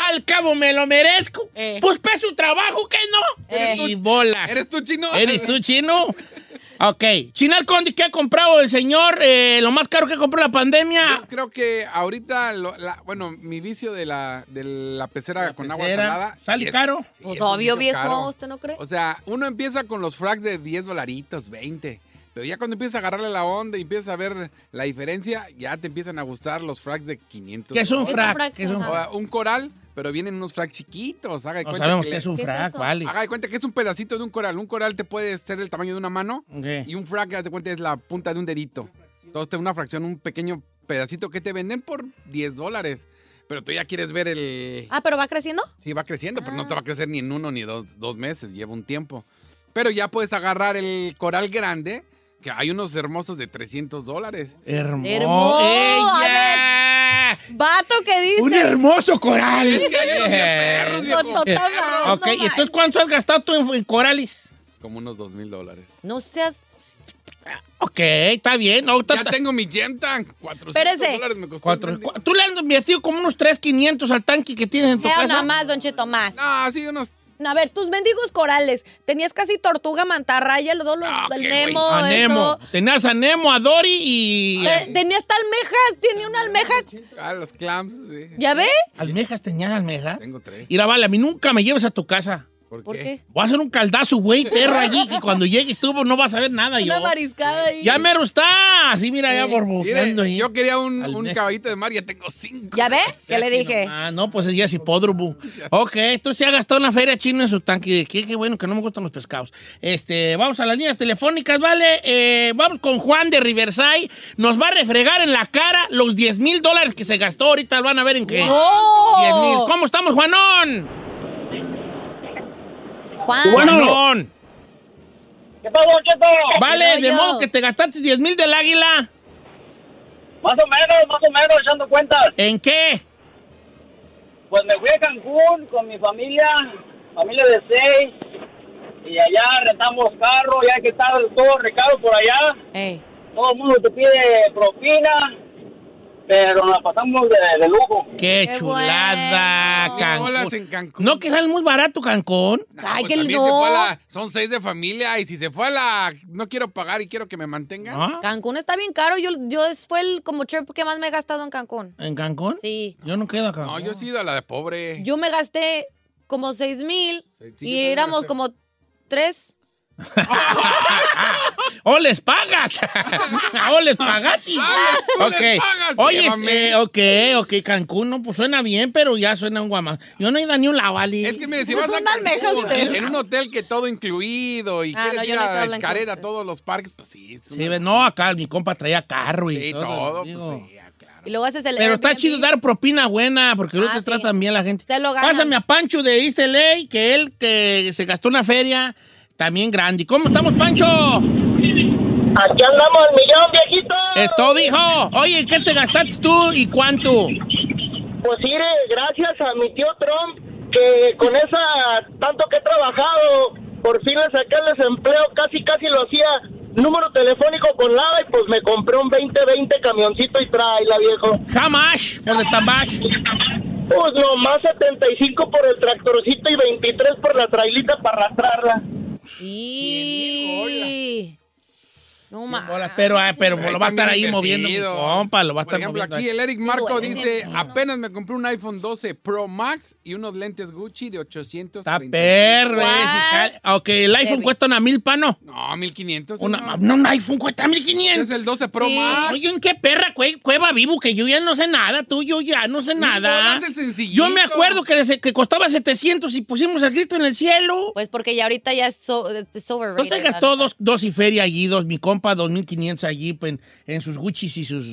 Al cabo me lo merezco. Pues pe su trabajo, ¿qué no? Y bolas. ¿Eres tú chino? ¿Eres tú chino? Ok. Chinal Conde, ¿qué ha comprado el señor? Eh, lo más caro que compró la pandemia. Yo creo que ahorita, lo- la- bueno, mi vicio de la, de la pecera con agua salada. ¿sale es- caro? Pues obvio, viejo, caro. ¿usted no cree? O sea, uno empieza con los frags de 10 dolaritos, 20. Pero ya cuando empiezas a agarrarle la onda y empiezas a ver la diferencia, ya te empiezan a gustar los frags de 500 ¿Qué es un dólares. frac? ¿Qué es un O, frac? un coral, pero vienen unos frags chiquitos. Haga de No cuenta sabemos que es un ¿Qué es frac, vale. Haga de cuenta que es un pedacito de un coral. Un coral te puede ser del tamaño de una mano y un frac, haz de cuenta, es la punta de un dedito. Entonces, te una fracción, un pequeño pedacito que te venden por 10 dólares. Pero tú ya quieres ver el... Ah, ¿pero va creciendo? Sí, va creciendo, pero no te va a crecer ni en uno ni dos, dos meses, lleva un tiempo. Pero ya puedes agarrar el coral grande, que hay unos hermosos de 300 dólares. Hermoso. Hermoso. Vato que dice. Un hermoso coral. Es que hay unos bien perros, viejo. No, total, no, ok, no ¿y entonces cuánto has gastado tú en, en corales? Como unos 2 mil dólares. No seas. Ok, está bien. No, Ya tengo mi Gem Tank. 400 Espérese. dólares me costó. cuatro- cu- tú le has invertido como unos 3,500 al tanque que tienes en tu Hell, casa. nada más, Don Cheto, más. Ah, sí, unos... No, a ver, tus mendigos corales. Tenías casi tortuga, mantarraya, los dos, los, Ah, el güey. Nemo, A Nemo. eso. Tenías a Nemo, a Dory y... Eh, Tenía hasta almejas, tenía una almeja. Ah, los clams, sí. ¿Ya ve? ¿Almejas tenías almejas? Tengo tres. Mira, vale, a mí nunca me lleves a tu casa. ¿Por, ¿Por qué? Voy a hacer un caldazo, güey, perro allí, que cuando llegues tú no vas a ver nada yo. Una mariscada ahí. Ya mero está. Así, mira, ya ahí. yo quería un, un caballito de mar, ya tengo cinco. ¿Ya ve? ¿Qué le dije? Ah, no, pues ya es hipódromo. Ok, esto se ha gastado una feria china en su tanque. Qué, qué bueno que no me gustan los pescados. Este, vamos a las líneas telefónicas, ¿vale? Eh, vamos con Juan de Riverside. Nos va a refregar en la cara los 10 mil dólares que se gastó. Ahorita lo van a ver en qué. ¡No! 10 mil. ¿Cómo estamos, Juanón? Juan. Juanón. ¿Qué pasó, Cheto? Vale, ¿Qué de modo que te gastaste 10 mil del águila. Más o menos, más o menos, echando cuentas. ¿En qué? Pues me fui a Cancún con mi familia, familia de seis, y allá rentamos carro, ya que está todo recado por allá. Todo el mundo te pide propina, pero nos la pasamos de, de lujo. ¡Qué, Qué chulada! bueno. Cancún. Bolas en Cancún. ¿No que sale muy barato Cancún? No, Ay, pues que también no. se fue a la- son seis de familia y si se fue a la no quiero pagar y quiero que me mantengan. ¿Ah? Cancún está bien caro. Yo, yo es- fue el como trip que más me he gastado en Cancún. ¿En Cancún? Sí. Yo no quedo acá. No, yo he sido a la de pobre. Yo me gasté como seis mil Sí, sí, yo y éramos como tres. ¡O les pagas! ¡O les pagati! ¡O ok. les pagas! Oye, este, ok, ok, Cancún, no, pues suena bien, pero ya suena un guama. Yo no he ido a ni un lado, Ali. Es que mire, si Pues vas a Cancún, en, en un hotel que todo incluido y Ah, quieres no, ir a Escareda, a todos los parques, pues sí. Es Sí, una- no, acá mi compa traía carro y Sí, todo. pues sí, ah, claro. Y luego haces el Pero está chido dar propina buena, porque luego Ah, te sí. tratan bien la gente. Lo. Pásame a Pancho de East LA, que él que se gastó una feria también grande. ¿Cómo estamos, Pancho? Aquí andamos el millón, viejito. Esto dijo. Oye, ¿qué te gastaste tú y cuánto? Pues mire, gracias a mi tío Trump, que con esa, tanto que he trabajado, por fin le saqué el desempleo, casi casi lo hacía número telefónico con nada y pues me compré un 2020 camioncito y traila, viejo. Much for the tabash? Pues nomás 75 por el tractorcito y 23 por la trailita para arrastrarla. Y... No más. Bolas, Pero, ah, pero lo va a estar ahí moviendo mi compa, lo va a Por estar ejemplo, moviendo. aquí el Eric Marco dice, apenas me compré un iPhone 12 Pro Max y unos lentes Gucci de 800. Está perro cal- Ok, el iPhone cuesta una mil, pano. No, 1500. Una, no, un iPhone cuesta mil Es quinientos. el 12 Pro Sí. Max. Oye, ¿en qué perra cue- cueva vivo? Que yo ya no sé nada, tú, yo ya no sé nada. bolas, el sencillito. Yo me acuerdo que, costaba 700 y pusimos el grito en el cielo. Pues porque ya ahorita ya es, so, es overrated. Entonces gastó dos, dos y feria allí, dos, mi compa, 2.500 allí pues, en, en sus Gucci's y sus,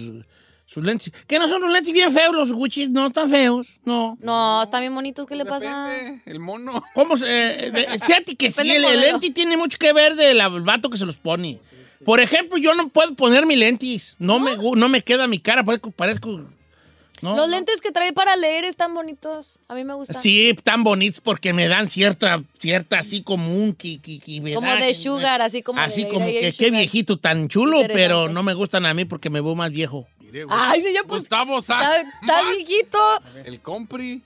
sus lentes. Que no son los lentes bien feos, los Gucci's, no tan feos, no. No, están bien bonitos. ¿Qué le pasa? Depende, el mono. ¿Cómo se, eh, eh, fíjate que sí, el, el lente tiene mucho que ver del vato que se los pone. Por ejemplo, yo no puedo poner mis lentes. No, Me, gu- no me queda mi cara, parezco... no, Los no. lentes que trae para leer están bonitos. A mí me gustan. Sí, tan bonitos porque me dan cierta, cierta así como un ki, ki- ki- Como de sugar, así como Así de como que qué viejito tan chulo, pero no me gustan a mí porque me veo más viejo. Mire, güey. Ay, sí, ya pues. Gustavo Está, está viejito. El Compri.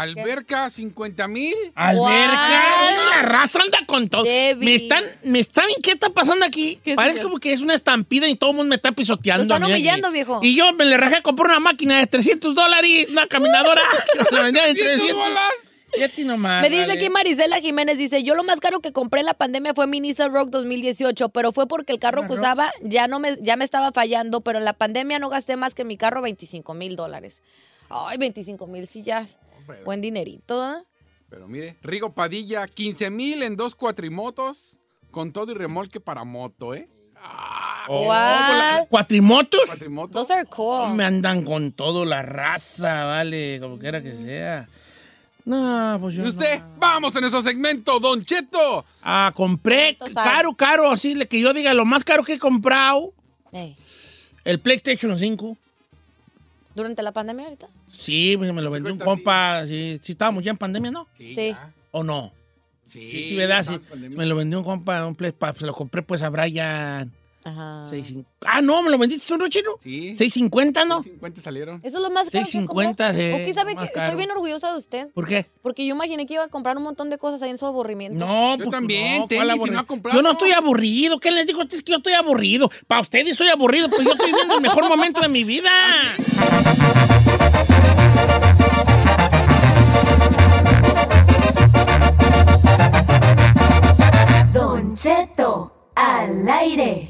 Alberca, 50 mil. Alberca, la raza anda con todo. Debbie. Me están, me están, ¿qué está pasando aquí? ¿Qué, Parece señor? como que es una estampida y todo el mundo me está pisoteando. Lo están aquí. humillando, viejo. Y yo me le rajé a comprar una máquina de 300 dólares, una caminadora. la vendía en 300 bolas? Y a ti nomás, Me dice vale. aquí Marisela Jiménez, dice, yo lo más caro que compré en la pandemia fue mi Nissan Rogue 2018, pero fue porque el carro que usaba ya no me, ya me estaba fallando, pero en la pandemia no gasté más que en mi carro 25 mil dólares. Ay, 25 mil, sí Buen dinerito, ¿ah? Pero mire, Rigo Padilla, 15 mil en dos cuatrimotos con todo y remolque para moto, ¿eh? Oh, What? ¿Cuatrimotos? Cuatrimotos. Those are cool. Me andan con todo la raza, vale, como quiera que sea. No, pues yo ¿Y usted? Vamos en ese segmento, Don Cheto. Ah, compré caro, caro, así le- que yo diga lo más caro que he comprado, el PlayStation 5. Durante la pandemia ahorita. Sí, pues, me lo vendió un 50, compa. Sí, sí, estábamos ya en pandemia, ¿no? Sí. Sí. ¿O no? Sí, Sí, sí, ¿verdad? Sí. Me lo vendió un compa, un Play, pa- se lo compré pues a Brian. Ajá. 6.50. Ah, no, me lo vendiste, ¿no, chino? Sí. 6.50, ¿no? 50 salieron. Eso es lo más caro. que 6.50 compró. de- Ok, ¿sabe que caro. Estoy bien orgullosa de usted. ¿Por qué? Porque yo imaginé que iba a comprar un montón de cosas ahí en su aburrimiento. No, Yo pues, también, no, tenis, ¿cuál y aburrido? no ha comprado. Yo no estoy aburrido. ¿Qué les digo? Es que yo estoy aburrido. Para ustedes soy aburrido, pero yo estoy viviendo el mejor momento de mi vida. Don Cheto al aire.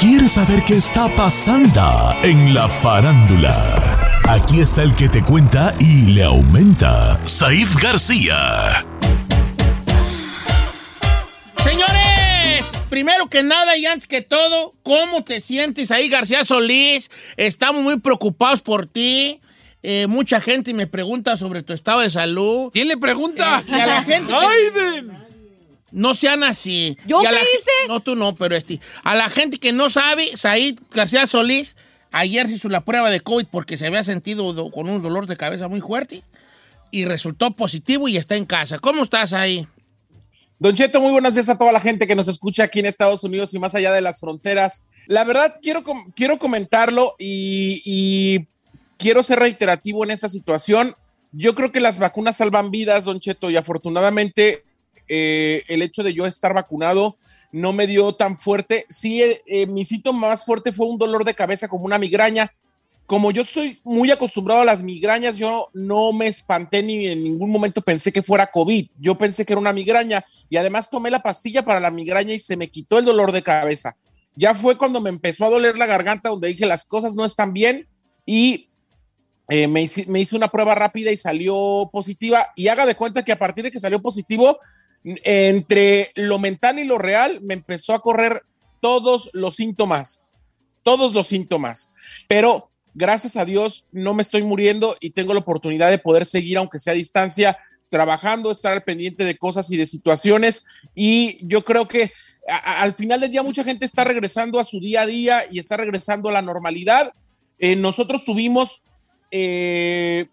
¿Quieres saber qué está pasando en la farándula? Aquí está el que te cuenta y le aumenta, Saif García. Señores, primero que nada y antes que todo, ¿cómo te sientes ahí, García Solís? Estamos muy preocupados por ti. Eh, mucha gente me pregunta sobre tu estado de salud. ¿Quién le pregunta? Eh, y a la gente. ¡Aiden! No sean así. ¿Yo qué la- hice? No, tú no, pero este. A la gente que no sabe, Said García Solís ayer se hizo la prueba de COVID porque se había sentido do- con un dolor de cabeza muy fuerte. y resultó positivo y está en casa. ¿Cómo estás ahí? Don Cheto, muy buenos días a toda la gente que nos escucha aquí en Estados Unidos y más allá de las fronteras. La verdad, quiero, com- quiero comentarlo y, y quiero ser reiterativo en esta situación. Yo creo que las vacunas salvan vidas, Don Cheto, y afortunadamente eh, el hecho de yo estar vacunado no me dio tan fuerte. Sí, eh, eh, mi síntoma más fuerte fue un dolor de cabeza como una migraña. Como yo estoy muy acostumbrado a las migrañas, yo no me espanté ni en ningún momento pensé que fuera COVID. Yo pensé que era una migraña y además tomé la pastilla para la migraña y se me quitó el dolor de cabeza. Ya fue cuando me empezó a doler la garganta donde dije las cosas no están bien y me, hice, me hice una prueba rápida y salió positiva. Y haga de cuenta que a partir de que salió positivo, entre lo mental y lo real, me empezó a correr todos los síntomas, todos los síntomas. Pero gracias a Dios no me estoy muriendo y tengo la oportunidad de poder seguir, aunque sea a distancia, trabajando, estar al pendiente de cosas y de situaciones. Y yo creo que al final del día mucha gente está regresando a su día a día y está regresando a la normalidad. Eh, nosotros tuvimos eh,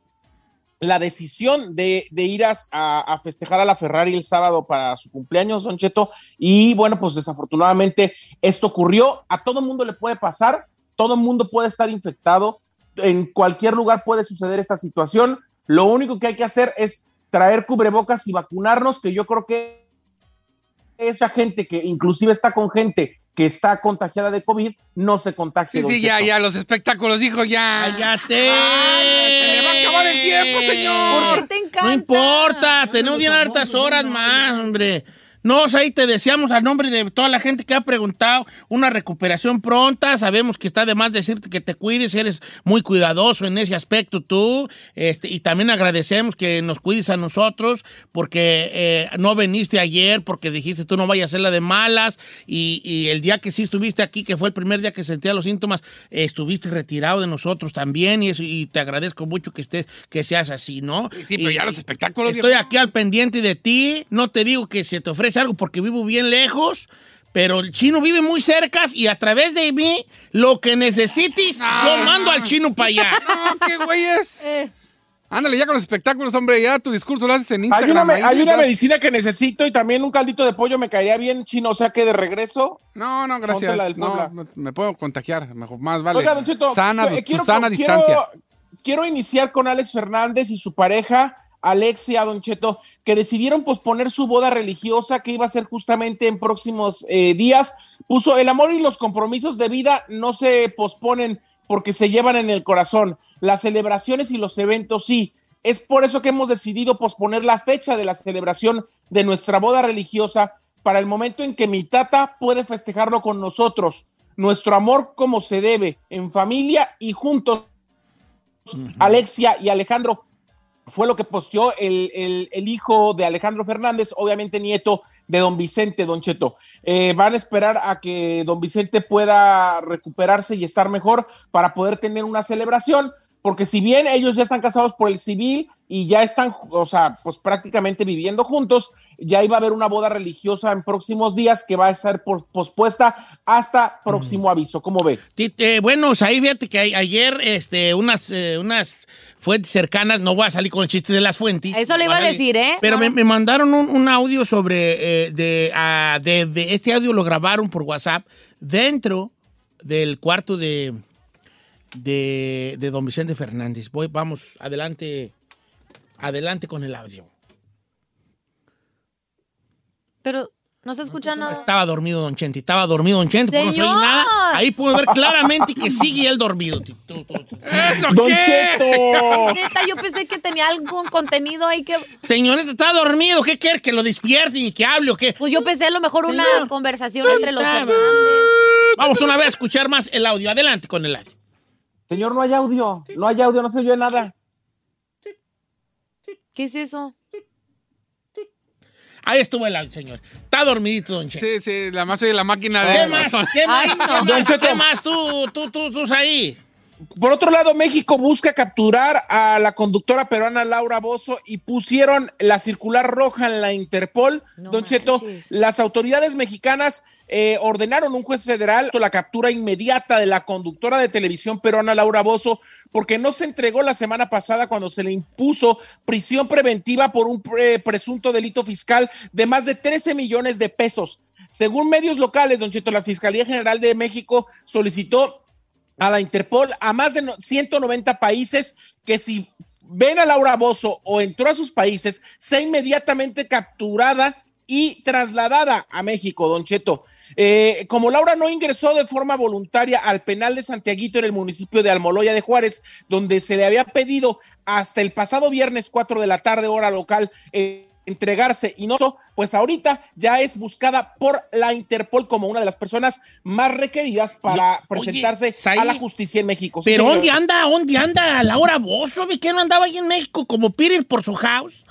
la decisión de, ir a, a- a festejar a la Ferrari el sábado para su cumpleaños, Don Cheto, y bueno, pues desafortunadamente esto ocurrió, a todo mundo le puede pasar, todo mundo puede estar infectado, en cualquier lugar puede suceder esta situación, lo único que hay que hacer es traer cubrebocas y vacunarnos, que yo creo que esa gente que inclusive está con gente que está contagiada de COVID, no se contagie. Sí, sí, ya, Cheto. ya, los espectáculos, hijo, ya. ¡Cállate! ¡Se le va a acabar el tiempo, señor! ¿Por qué te encanta? No importa, tenemos bien hartas horas más, hombre. No, ahí te deseamos al nombre de toda la gente que ha preguntado una recuperación pronta. Sabemos que está de más decirte que te cuides, eres muy cuidadoso en ese aspecto tú. Este, y también agradecemos que nos cuides a nosotros porque eh, no viniste ayer porque dijiste tú no vayas a hacer la de malas. Y, y el día que sí estuviste aquí, que fue el primer día que sentía los síntomas, eh, estuviste retirado de nosotros también. Y, eso, y te agradezco mucho que estés, que seas así, ¿no? Sí, pero Y- ya los espectáculos. Estoy aquí al pendiente de ti. No te digo que se te ofrece algo porque vivo bien lejos. Pero el chino vive muy cerca y a través de mí, lo que necesites, yo mando al chino para allá. No, qué güeyes. Eh. Ándale, ya con los espectáculos, hombre, ya tu discurso lo haces en Hay Instagram. una, me- ahí, hay una medicina que necesito y también un caldito de pollo me caería bien chino, o sea que de regreso. No, no, gracias. del No, me- puedo contagiar, mejor, más vale. Oiga, Don Cheto, sana, eh, sana quiero- distancia. Quiero iniciar con Alex Fernández y su pareja, Alexia Don Cheto, que decidieron posponer su boda religiosa que iba a ser justamente en próximos eh, días. Puso el amor y los compromisos de vida no se posponen porque se llevan en el corazón. Las celebraciones y los eventos sí. Es por eso que hemos decidido posponer la fecha de la celebración de nuestra boda religiosa para el momento en que mi tata puede festejarlo con nosotros. Nuestro amor como se debe, en familia y juntos. Alexia y Alejandro fue lo que posteó el, el- el hijo de Alejandro Fernández, obviamente nieto de don Vicente, don Cheto. Eh, van a esperar a que don Vicente pueda recuperarse y estar mejor para poder tener una celebración, porque si bien ellos ya están casados por el civil y ya están, o sea, pues prácticamente viviendo juntos, ya iba a haber una boda religiosa en próximos días que va a ser pospuesta hasta próximo aviso. ¿Cómo ve? Eh, bueno, ahí fíjate que ayer este, unas, eh, unas fuentes cercanas, no voy a salir con el chiste de las fuentes. Eso le iba a decir, ¿eh? Pero me, me mandaron un, un audio sobre, eh, de, ah, de- de- este audio lo grabaron por WhatsApp dentro del cuarto de, de, de don Vicente Fernández. Voy, vamos, adelante, adelante con el audio. Pero no se escucha nada. Estaba dormido Don Chente, estaba dormido Don Chente, porque no se nada. Ahí puedo ver claramente que sigue él dormido. ¿Eso ¡Don qué? Cheto! Neta, yo pensé que tenía algún contenido ahí que. Señorita, está dormido. ¿Qué quiere? ¿Que lo despierten y que hable o qué? Pues yo pensé a lo mejor una Señor. conversación entre los. Fernández. Vamos una vez a escuchar más el audio. Adelante con el audio. Señor, no hay audio, no hay audio, no se oye nada. ¿Qué es eso? Ahí estuvo el señor. Está dormidito, Don Chente. Sí, sí, la más oye la máquina de. ¿Qué más? ¿Qué más? Ay, no. ¿Qué más? Don Cheto. ¿Qué más? Tú, tú, tú, tú ahí. Por otro lado, México busca capturar a la conductora peruana Laura Bozo y pusieron la circular roja en la Interpol. No Don Cheto, las autoridades mexicanas eh, ordenaron un juez federal la captura inmediata de la conductora de televisión peruana Laura Bozo porque no se entregó la semana pasada cuando se le impuso prisión preventiva por un pre- presunto delito fiscal de más de 13 millones de pesos. Según medios locales, Don Cheto, la Fiscalía General de México solicitó a la Interpol a más de no- 190 países que si ven a Laura Bozo o entró a sus países, sea inmediatamente capturada y trasladada a México, Don Cheto. Eh, como Laura no ingresó de forma voluntaria al penal de Santiaguito en el municipio de Almoloya de Juárez, donde se le había pedido hasta el pasado viernes 4 de la tarde, hora local, eh, entregarse y no, pues ahorita ya es buscada por la Interpol como una de las personas más requeridas para presentarse a la justicia en México. Pero. ¿dónde anda? ¿Dónde anda Laura Bozo? ¿De qué no andaba ahí en México como Peter por su house?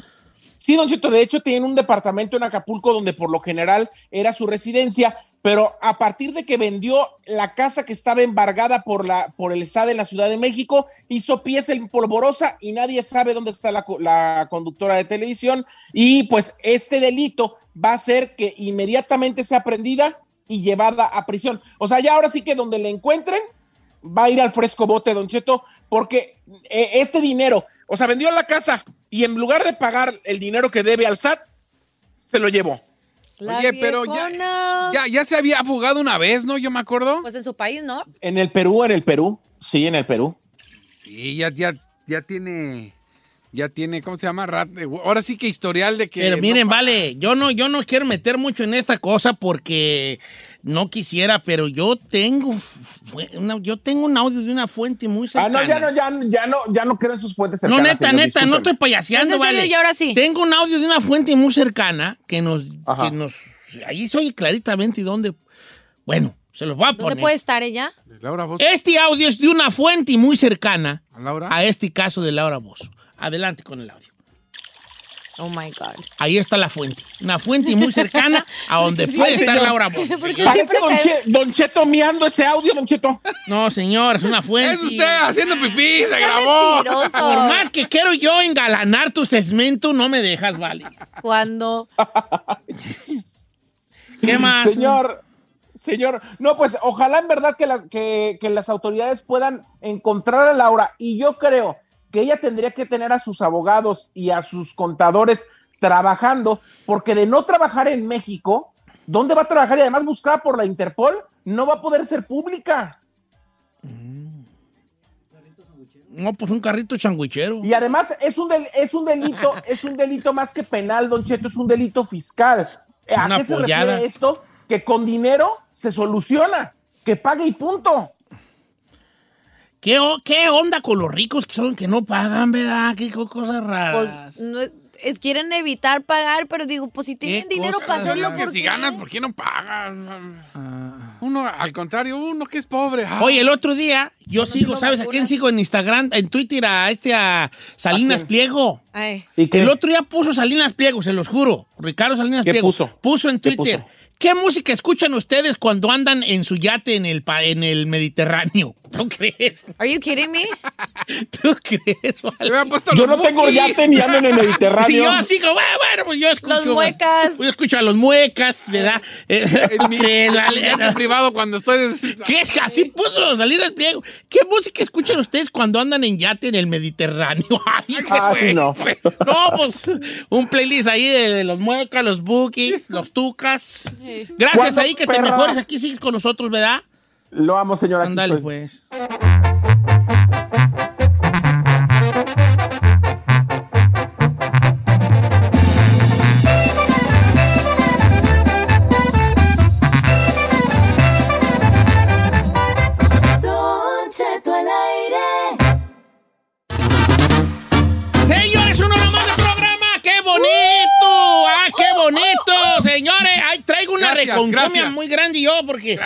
Sí, Don Cheto, de hecho tiene un departamento en Acapulco donde por lo general era su residencia, pero a partir de que vendió la casa que estaba embargada por, la, por el SAD en la Ciudad de México, hizo pies en polvorosa y nadie sabe dónde está la, la conductora de televisión. Y pues este delito va a hacer que inmediatamente sea prendida y llevada a prisión. O sea, ya ahora sí que donde le encuentren, va a ir al fresco bote, Don Cheto, porque eh, este dinero, o sea, vendió la casa y en lugar de pagar el dinero que debe al SAT, se lo llevó. Oye, pero ya, ya, ya se había fugado una vez, ¿no? Yo me acuerdo. Pues en su país, ¿no? En el Perú, en el Perú. Sí, en el Perú. Sí, ya, ya, ya tiene. Ya tiene, ¿cómo se llama? Rat- ahora sí que historial de que. Pero no miren, vale, yo no, yo no quiero meter mucho en esta cosa porque no quisiera, pero yo tengo, yo tengo un audio de una fuente muy Ah, cercana. no, ya no, ya, ya no, ya no creo en sus fuentes No, cercanas. neta, señor, neta, no estoy payaseando, ¿Es en serio? vale. Y ahora sí. Tengo un audio de una fuente muy cercana que nos, Ajá. que nos, ahí se oye claritamente y dónde, bueno, se los voy a ¿Dónde poner. puede estar ella? Laura Bozo. Este audio es de una fuente muy cercana ¿A Laura? a este caso de Laura Bozo. Adelante con el audio. Oh my God. Ahí está la fuente. Una fuente muy cercana a donde puede Ay, estar señor. Laura Bozo. ¿Por qué Parece don, Che- don Cheto miando ese audio, Don Cheto. No, señor, es una fuente. Es usted haciendo pipí, se Qué grabó. mentiroso. Por más que quiero yo engalanar tu segmento, no me dejas, vale. Cuando ¿Qué más? Señor, señor, no, pues ojalá en verdad que las, que, que las autoridades puedan encontrar a Laura y yo creo que ella tendría que tener a sus abogados y a sus contadores trabajando, porque de no trabajar en México, ¿dónde va a trabajar? Y además buscada por la Interpol, no va a poder ser pública. No, pues un carrito changuichero. Y además es un, del- es un delito, es un delito más que penal, Don Cheto, es un delito fiscal. ¿A Una qué se refiere esto? Que con dinero se soluciona, que pague y punto. ¿Qué, onda con los ricos que son que no pagan, verdad? Qué co- cosas pues, raras. no es, es- quieren evitar pagar, pero digo, pues si tienen dinero para hacerlo, que ¿por si ganas, ¿por qué no pagas? Uno, al contrario, uno que es pobre. ah. Oye, el otro día yo sigo, ¿sabes a quién sigo en Instagram? En Twitter a este a Salinas quién? Pliego. Ay, ¿Y qué? El otro día puso Salinas Pliego, se los juro. Ricardo Salinas ¿Qué Pliego. puso? Puso en ¿Qué Twitter. puso? ¿Qué música escuchan ustedes cuando andan en su yate en el, pa- en el Mediterráneo? ¿Tú crees? are you kidding me? ¿Tú crees? Yo los no tengo yate ni ando en el Y Mediterráneo. yo así como, bueno, bueno, pues yo escucho. Los muecas. Yo escucho a los muecas, ¿verdad? Eh, ¿tú En mi, privado cuando estoy... ¿Qué es? Así puso Salinas Pliego. ¿Qué música escuchan ustedes cuando andan en yate en el Mediterráneo? Ay, Ah, no. No, pues un playlist ahí de los muecas, los bookies, los tucas. Gracias ¿Cuándo, ahí que te mejores aquí, sigues con nosotros, ¿verdad? Lo amo, señor. Aquí Ándale, estoy. pues. Don Cheto al aire. Señores, uno nomás del programa. ¡Qué bonito! ¡Ah, qué bonito! Señores, ahí traigo una Gracias, reconcomia gracias. muy grande yo porque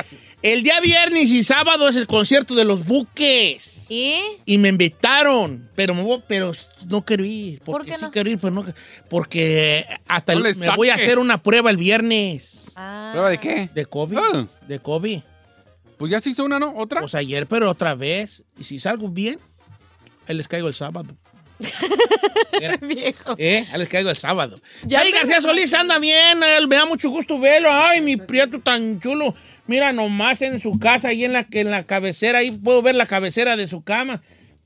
el día viernes y sábado es el concierto de los buques. ¿Y? Y me invitaron, pero, me voy- pero no quiero ir. ¿Por Porque qué sí no? quiero ir, pero no. Porque hasta No el- me voy a hacer una prueba el viernes. Ah. ¿Prueba de qué? De COVID. Ah. De COVID. Pues ya se hizo una, ¿no? ¿Otra? Pues ayer, pero otra vez. Y si salgo bien, ahí les caigo el sábado. Viejo. ¿Eh? A les caigo el sábado. Ya Ay, García Solís anda bien. él, me da mucho gusto verlo. Ay, mi prieto tan chulo. Mira nomás en su casa, ahí en la, en la cabecera, ahí puedo ver la cabecera de su cama.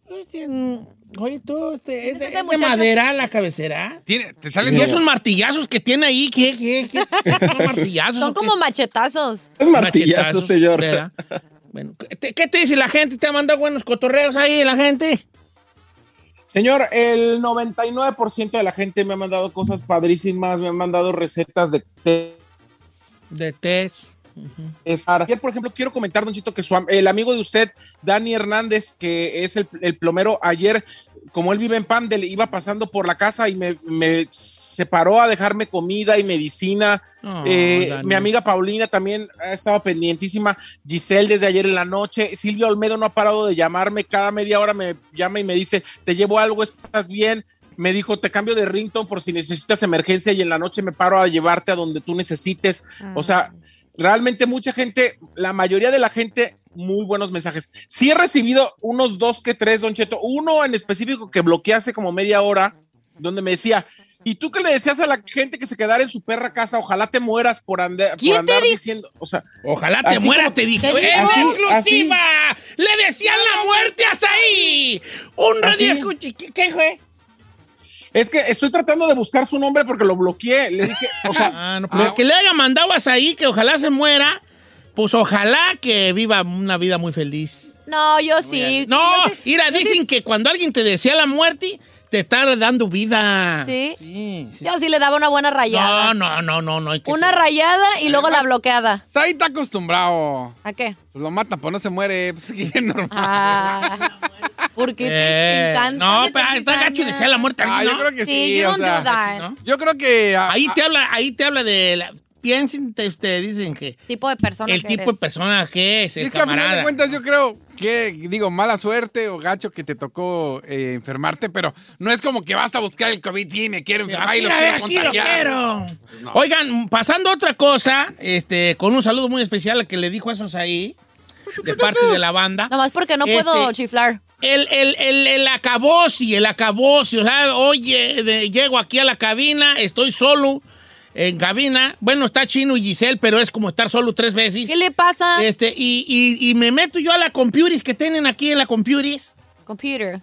Oye, mm, Oye, tú, este, es de, es madera la cabecera. Tiene, te salen esos martillazos que tiene ahí, ¿qué? ¿Qué? ¿Qué? ¿Son martillazos? Son o qué? como machetazos. Martillazo, señor. ¿verdad? Bueno, ¿qué, qué te dice la gente? ¿Te ha mandado buenos cotorreos ahí la gente? Señor, el 99% de la gente me ha mandado cosas padrísimas, me han mandado recetas de té. De Es- Ayer, por ejemplo, quiero comentar, Don Chito, que su el amigo de usted, Dani Hernández, que es el, el plomero, ayer, como él vive en Pandel, iba pasando por la casa y me, me separó a dejarme comida y medicina. Oh, Eh, mi amiga Paulina también ha estado pendientísima. Giselle desde ayer en la noche. Silvia Olmedo no ha parado de llamarme. Cada media hora me llama y me dice, te llevo algo, estás bien. Me dijo, te cambio de ringtone por si necesitas emergencia y en la noche me paro a llevarte a donde tú necesites. O sea, realmente mucha gente, la mayoría de la gente, muy buenos mensajes. Sí he recibido unos dos que tres, Don Cheto. Uno en específico que bloqueé hace como media hora, donde me decía, ¿y tú qué le decías a la gente que se quedara en su perra casa? Ojalá te mueras por, ande- por ¿Quién te andar di- diciendo, o sea, Ojalá te mueras, te dije. ¿Qué ¡En dijo? Así, exclusiva! ¡Le decían la muerte a Saí! ¡Un Así. radio escuche! ¿Qué, qué fue? Es que estoy tratando de buscar su nombre porque lo bloqueé. Le dije, o sea, Ah, no, pero que le haya mandado a Saí que ojalá se muera, pues ojalá que viva una vida muy feliz. No, yo sí. No, Yo sí- mira, yo sí- dicen que cuando alguien te desea la muerte, te está dando vida. ¿Sí? Sí, sí. Yo sí le daba una buena rayada. No, no, no, no, no. hay que Una ser- rayada y luego la bloqueada. Ahí está acostumbrado. ¿A qué? Pues lo mata, pues no se muere. Pues es normal. Ah, porque te Eh, encanta. no, pero está gacho desear la muerte. a Ah, alguien, yo ¿no? creo que sí. Sí, you o don't sea, do that. ¿no? Yo creo que. ah, Ahí ah, te habla, ahí te habla de la. Piensen, te, te dicen que Tipo de persona el que tipo eres. de persona que es, el es que a final de cuentas yo creo que, digo, mala suerte o gacho que te tocó eh, enfermarte, pero no es como que vas a buscar el COVID, sí, me quiero enfermar y los Aquí, quiero aquí lo quiero. No. Oigan, pasando a otra cosa, este, con un saludo muy especial al que le dijo esos ahí, de parte de la banda. Nomás porque no puedo Este, chiflar. El, el, el, el acabosi, el acabosi, o sea, oye, de- llego aquí a la cabina, estoy solo en cabina. Bueno, está Chino y Giselle, pero es como estar solo tres veces. ¿Qué le pasa? Este, y, y- y me meto yo a la compuris que tienen aquí en la compuris Computer.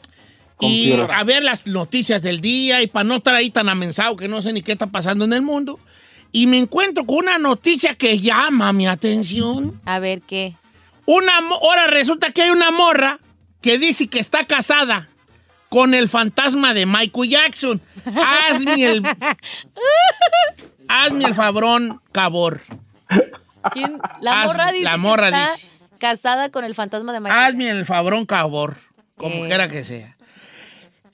y Computer. a ver las noticias del día y para no estar ahí tan amensado que no sé ni qué está pasando en el mundo. Y me encuentro con una noticia que llama mi atención. A ver qué. Una, ahora resulta que hay una morra que dice que está casada con el fantasma de Michael Jackson. Hazme el... Hazme el fabrón, cabor. ¿Quién? La Haz- morra dice la morra que está dice. casada con el fantasma de Michael. Hazme el fabrón, cabor. Como Eh. quiera que sea.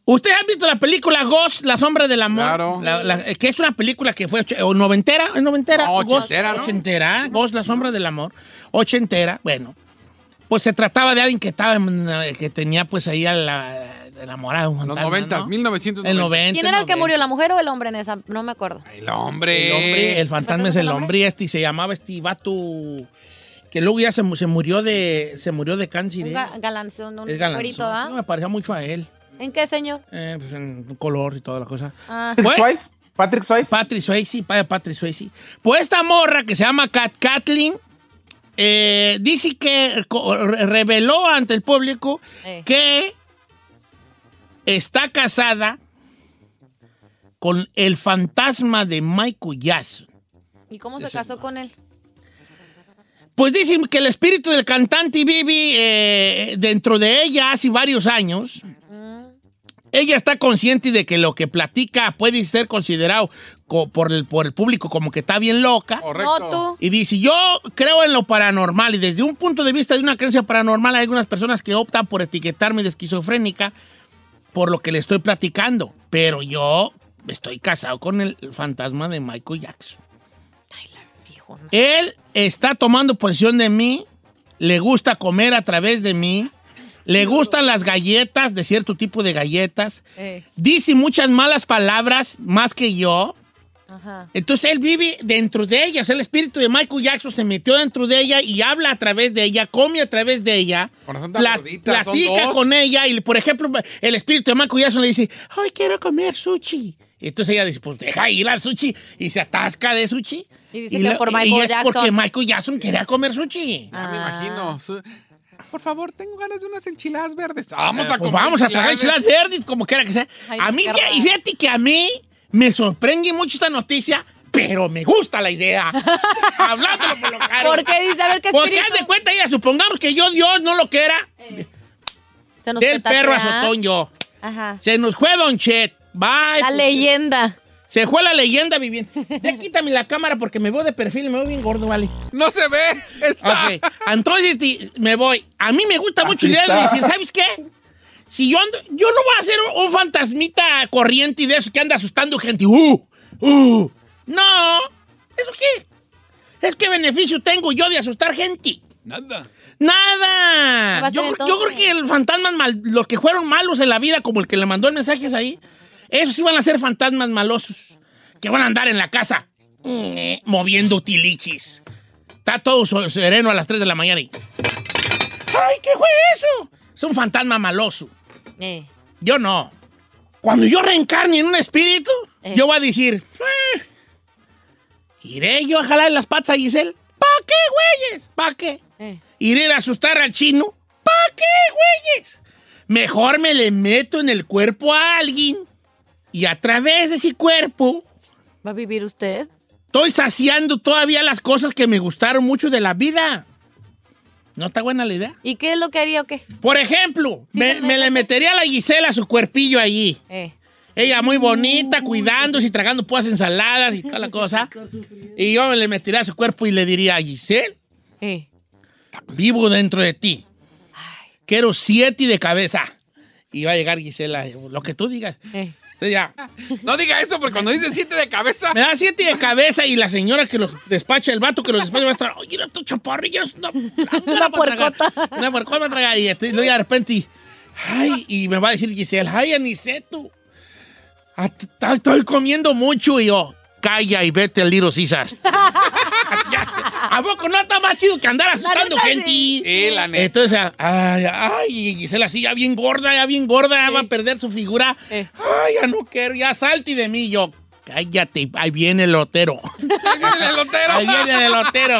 ¿Usted ha visto la película Ghost, La sombra del amor? Claro. La- la- eh, que es una película que fue och- o noventera, ¿es noventera? No, Ghost, ochentera, ¿no? Ochentera, Ghost, La sombra del amor. Ochentera, bueno. Pues se trataba de alguien que estaba, en- eh, que tenía pues ahí a la enamorada de un Los fantasma, 90, ¿no? 1990. El 90. ¿Quién era el que 90. murió, la mujer o el hombre en esa? No me acuerdo. El hombre. El hombre, el fantasma es el ¿El hombre? este y se llamaba este vato que luego ya se, se murió de se murió de cáncer. Un ¿eh? ga- galanzón, un Es galanzón. ¿ah? Sí, me parecía mucho a él. ¿En qué, señor? Eh, pues en color y toda la cosa. Ah. Patrick Bueno. Swayze, Patrick Swayze. Patrick Swayze, Patrick Swayze. Pues esta morra que se llama Kat Kathleen eh, dice que reveló ante el público Eh. que está casada con el fantasma de Michael Jackson. ¿Y cómo se casó con él? Pues dicen que el espíritu del cantante vive eh, dentro de ella hace varios años. Ella está consciente de que lo que platica puede ser considerado co- por el, por el público como que está bien loca. Correcto. No. Y dice, yo creo en lo paranormal y desde un punto de vista de una creencia paranormal hay algunas personas que optan por etiquetarme de esquizofrénica por lo que le estoy platicando. Pero yo estoy casado con el fantasma de Michael Jackson. Él está tomando posesión de mí, le gusta comer a través de mí, le gustan las galletas, de cierto tipo de galletas, Eh. dice muchas malas palabras más que yo Ajá. Entonces él vive dentro de ella. O sea, el espíritu de Michael Jackson se metió dentro de ella y habla a través de ella, come a través de ella, platica con ella y, por ejemplo, el espíritu de Michael Jackson le dice, ay, quiero comer sushi. Entonces ella dice, pues deja ir al sushi y se atasca de sushi. Y dice que por y Michael es Jackson. porque Michael Jackson quería comer sushi. Ya me imagino. Por favor, tengo ganas de unas enchiladas verdes. Vamos a Pues comer vamos a tragar enchiladas verdes, como quiera que sea. Ay, a mí, y fíjate que a mí me sorprende mucho esta noticia, pero me gusta la idea. Hablándolo por lo claro. ¿Por qué dice? A ver, ¿qué Porque haz de cuenta, ella, supongamos que yo, Dios, no lo quiera. Se nos Del perro azotón yo. Ajá. Se nos fue Don Chet. Bye. La leyenda. Se fue la leyenda viviente. Ya quítame la cámara porque me veo de perfil y me veo bien gordo, vale. No se ve. Está. Ok, entonces me voy. A mí me gusta mucho la idea de decir, ¿sabes qué? Si yo ando, yo no voy a ser un fantasmita corriente y de eso que anda asustando gente. ¡Uh! ¡Uh! No. ¿Eso qué? Es que beneficio tengo yo de asustar gente. Nada. ¿Qué va Nada. Yo, creo- yo creo que el fantasmas mal, los que fueron malos en la vida, como el que le mandó el mensaje ahí, esos sí van a ser fantasmas malosos. Que van a andar en la casa eh, moviendo tilichis. Está todo sereno a las 3 de la mañana y. ¡Ay, qué fue eso! Es un fantasma maloso. Eh. Yo no. Cuando yo reencarne en un espíritu, yo voy a decir. "Eh, Iré yo a jalar las patas a Giselle. ¿Para qué, güeyes? ¿Para qué? Eh. Iré a asustar al chino. ¿Para qué, güeyes? Mejor me le meto en el cuerpo a alguien y a través de ese cuerpo ¿Va a vivir usted? estoy saciando todavía las cosas que me gustaron mucho de la vida. ¿No está buena la idea? ¿Y qué es lo que haría o qué? Por ejemplo, me, me le metería a la Gisela su cuerpillo allí. Eh. Ella muy bonita, cuidándose y tragando puras ensaladas y toda la cosa. Y yo me le metería a su cuerpo y le diría, Giselle, Eh. vivo dentro de ti. Quiero siete de cabeza. Y va a llegar Gisela, lo que tú digas. Eh. Entonces ya, No diga eso, porque cuando dice siete de cabeza. me da siete de cabeza y la señora que los despacha, el vato que los despacha va a estar, oye, era tu chaparrilla, es una, una puercota. Una puercota va a tragar. Y estoy- luego de repente, ay, y me va a decir Giselle, ay, Aniceto, estoy comiendo mucho. Y yo, calla y vete al Little Caesar. ¿A poco no está más chido que andar asustando neta, gente? sí. Sí, la neta. Entonces, ay, ay, Gisela así ya bien gorda, ya bien gorda, ya va a perder su figura. Eh. Ay, ya no quiero, ya salte de mí. Yo, cállate, ahí viene el lotero. Ahí viene el elotero. Ahí viene el elotero.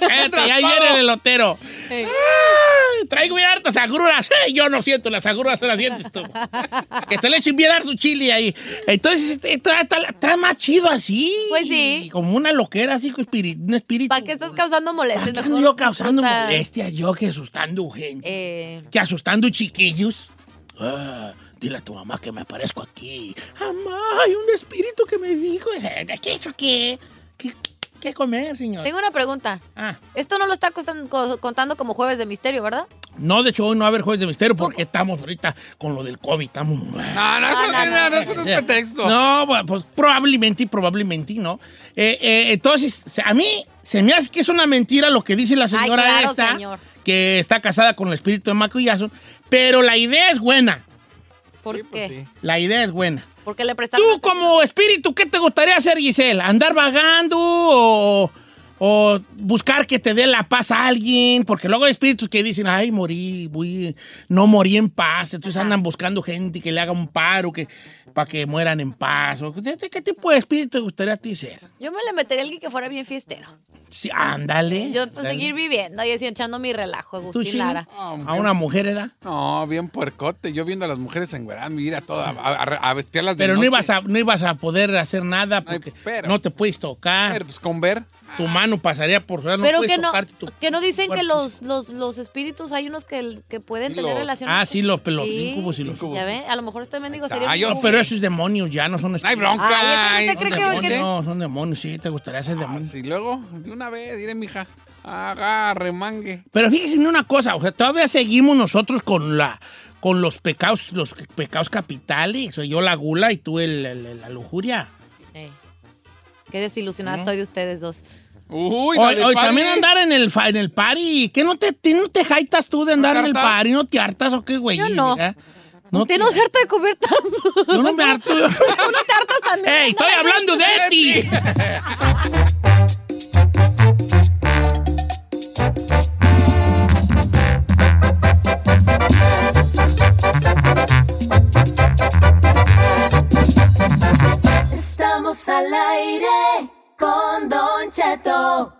Cállate, ahí viene el elotero. Ay, traigo bien hartas agruras. Yo no siento las agruras, se las sientes tú. Que te le echen bien harto chile ahí. Entonces, este, está, más chido así. Pues sí. Como una loquera, así, con un espíritu. ¿Para qué estás causando molestias? ¿Para qué Mejor ando yo causando disfruta. molestia? Yo que asustando gente. Eh, Que asustando chiquillos. Ah, dile a tu mamá que me aparezco aquí. Mamá, hay un espíritu que me dijo. Eh, ¿De qué eso qué? ¿Qué, qué comer, señor? tengo una pregunta. Ah. Esto no lo está contando como jueves de misterio, ¿verdad? No, de hecho, hoy no va a haber jueves de misterio porque estamos ahorita con lo del COVID. Estamos. No, no, eso No, no, no, no, eso no es pretexto. No, pues probablemente, probablemente, ¿no? Eh, eh, entonces, a mí se me hace que es una mentira lo que dice la señora Ay, claro, esta, señor. que está casada con el espíritu de Michael Jackson, pero la idea es buena. ¿Por Sí, pues qué? sí. La idea es buena. Porque le prestaron. Tú como espíritu, ¿qué te gustaría hacer, Giselle? ¿Andar vagando o, o buscar que te dé la paz a alguien? Porque luego hay espíritus que dicen, ay, morí, voy- no morí en paz. Entonces andan buscando gente que le haga un paro que, para que mueran en paz. O, ¿qué, qué tipo de espíritu te gustaría a ti ser? Yo me le metería a alguien que fuera bien fiestero. Sí, ándale. Yo, pues, seguir viviendo y así echando mi relajo, ¿Tú, Agustín? Lara. A una mujer, ¿edad? No, bien puercote. Yo viendo a las mujeres enguerar mi vida toda, a, a, a espiarlas de Pero no noche. ibas, a, no ibas a poder hacer nada Ay, porque pero- no te puedes tocar. Pero, pues con ver. tu mano pasaría por fuera, no Pero que no, tu que no dicen que los, los, los espíritus hay unos que, que pueden Sí, tener los- relaciones. Ah, sí, los, los Sí. incubos y los... Ya ve, a lo mejor este mendigo sería. Ah, yo No, pero esos demonios ya no son espíritus. bronca. Ay, ¿usted Ay, cree demonios. que- No, son demonios, sí, te gustaría ser Ah, demonio. sí, luego, de una vez, diré, mija, agarre, mangue. Pero fíjese en una cosa, o sea, todavía seguimos nosotros con la con los pecados, los pecados capitales. Soy yo la gula y tú el- el- la lujuria. Qué desilusionada estoy de ustedes dos. Uy, Hoy, del hoy también andar en el, en el party. ¿Qué no te, te- no te jaitas tú de andar ¿No en el party? ¿No te hartas o qué, güey? Yo no. ¿Eh? Usted no se harta de comer tanto. Yo no me harto. ¿No te hartas ¡Ey, estoy hablando de ti! Estamos al aire con Don Cheto.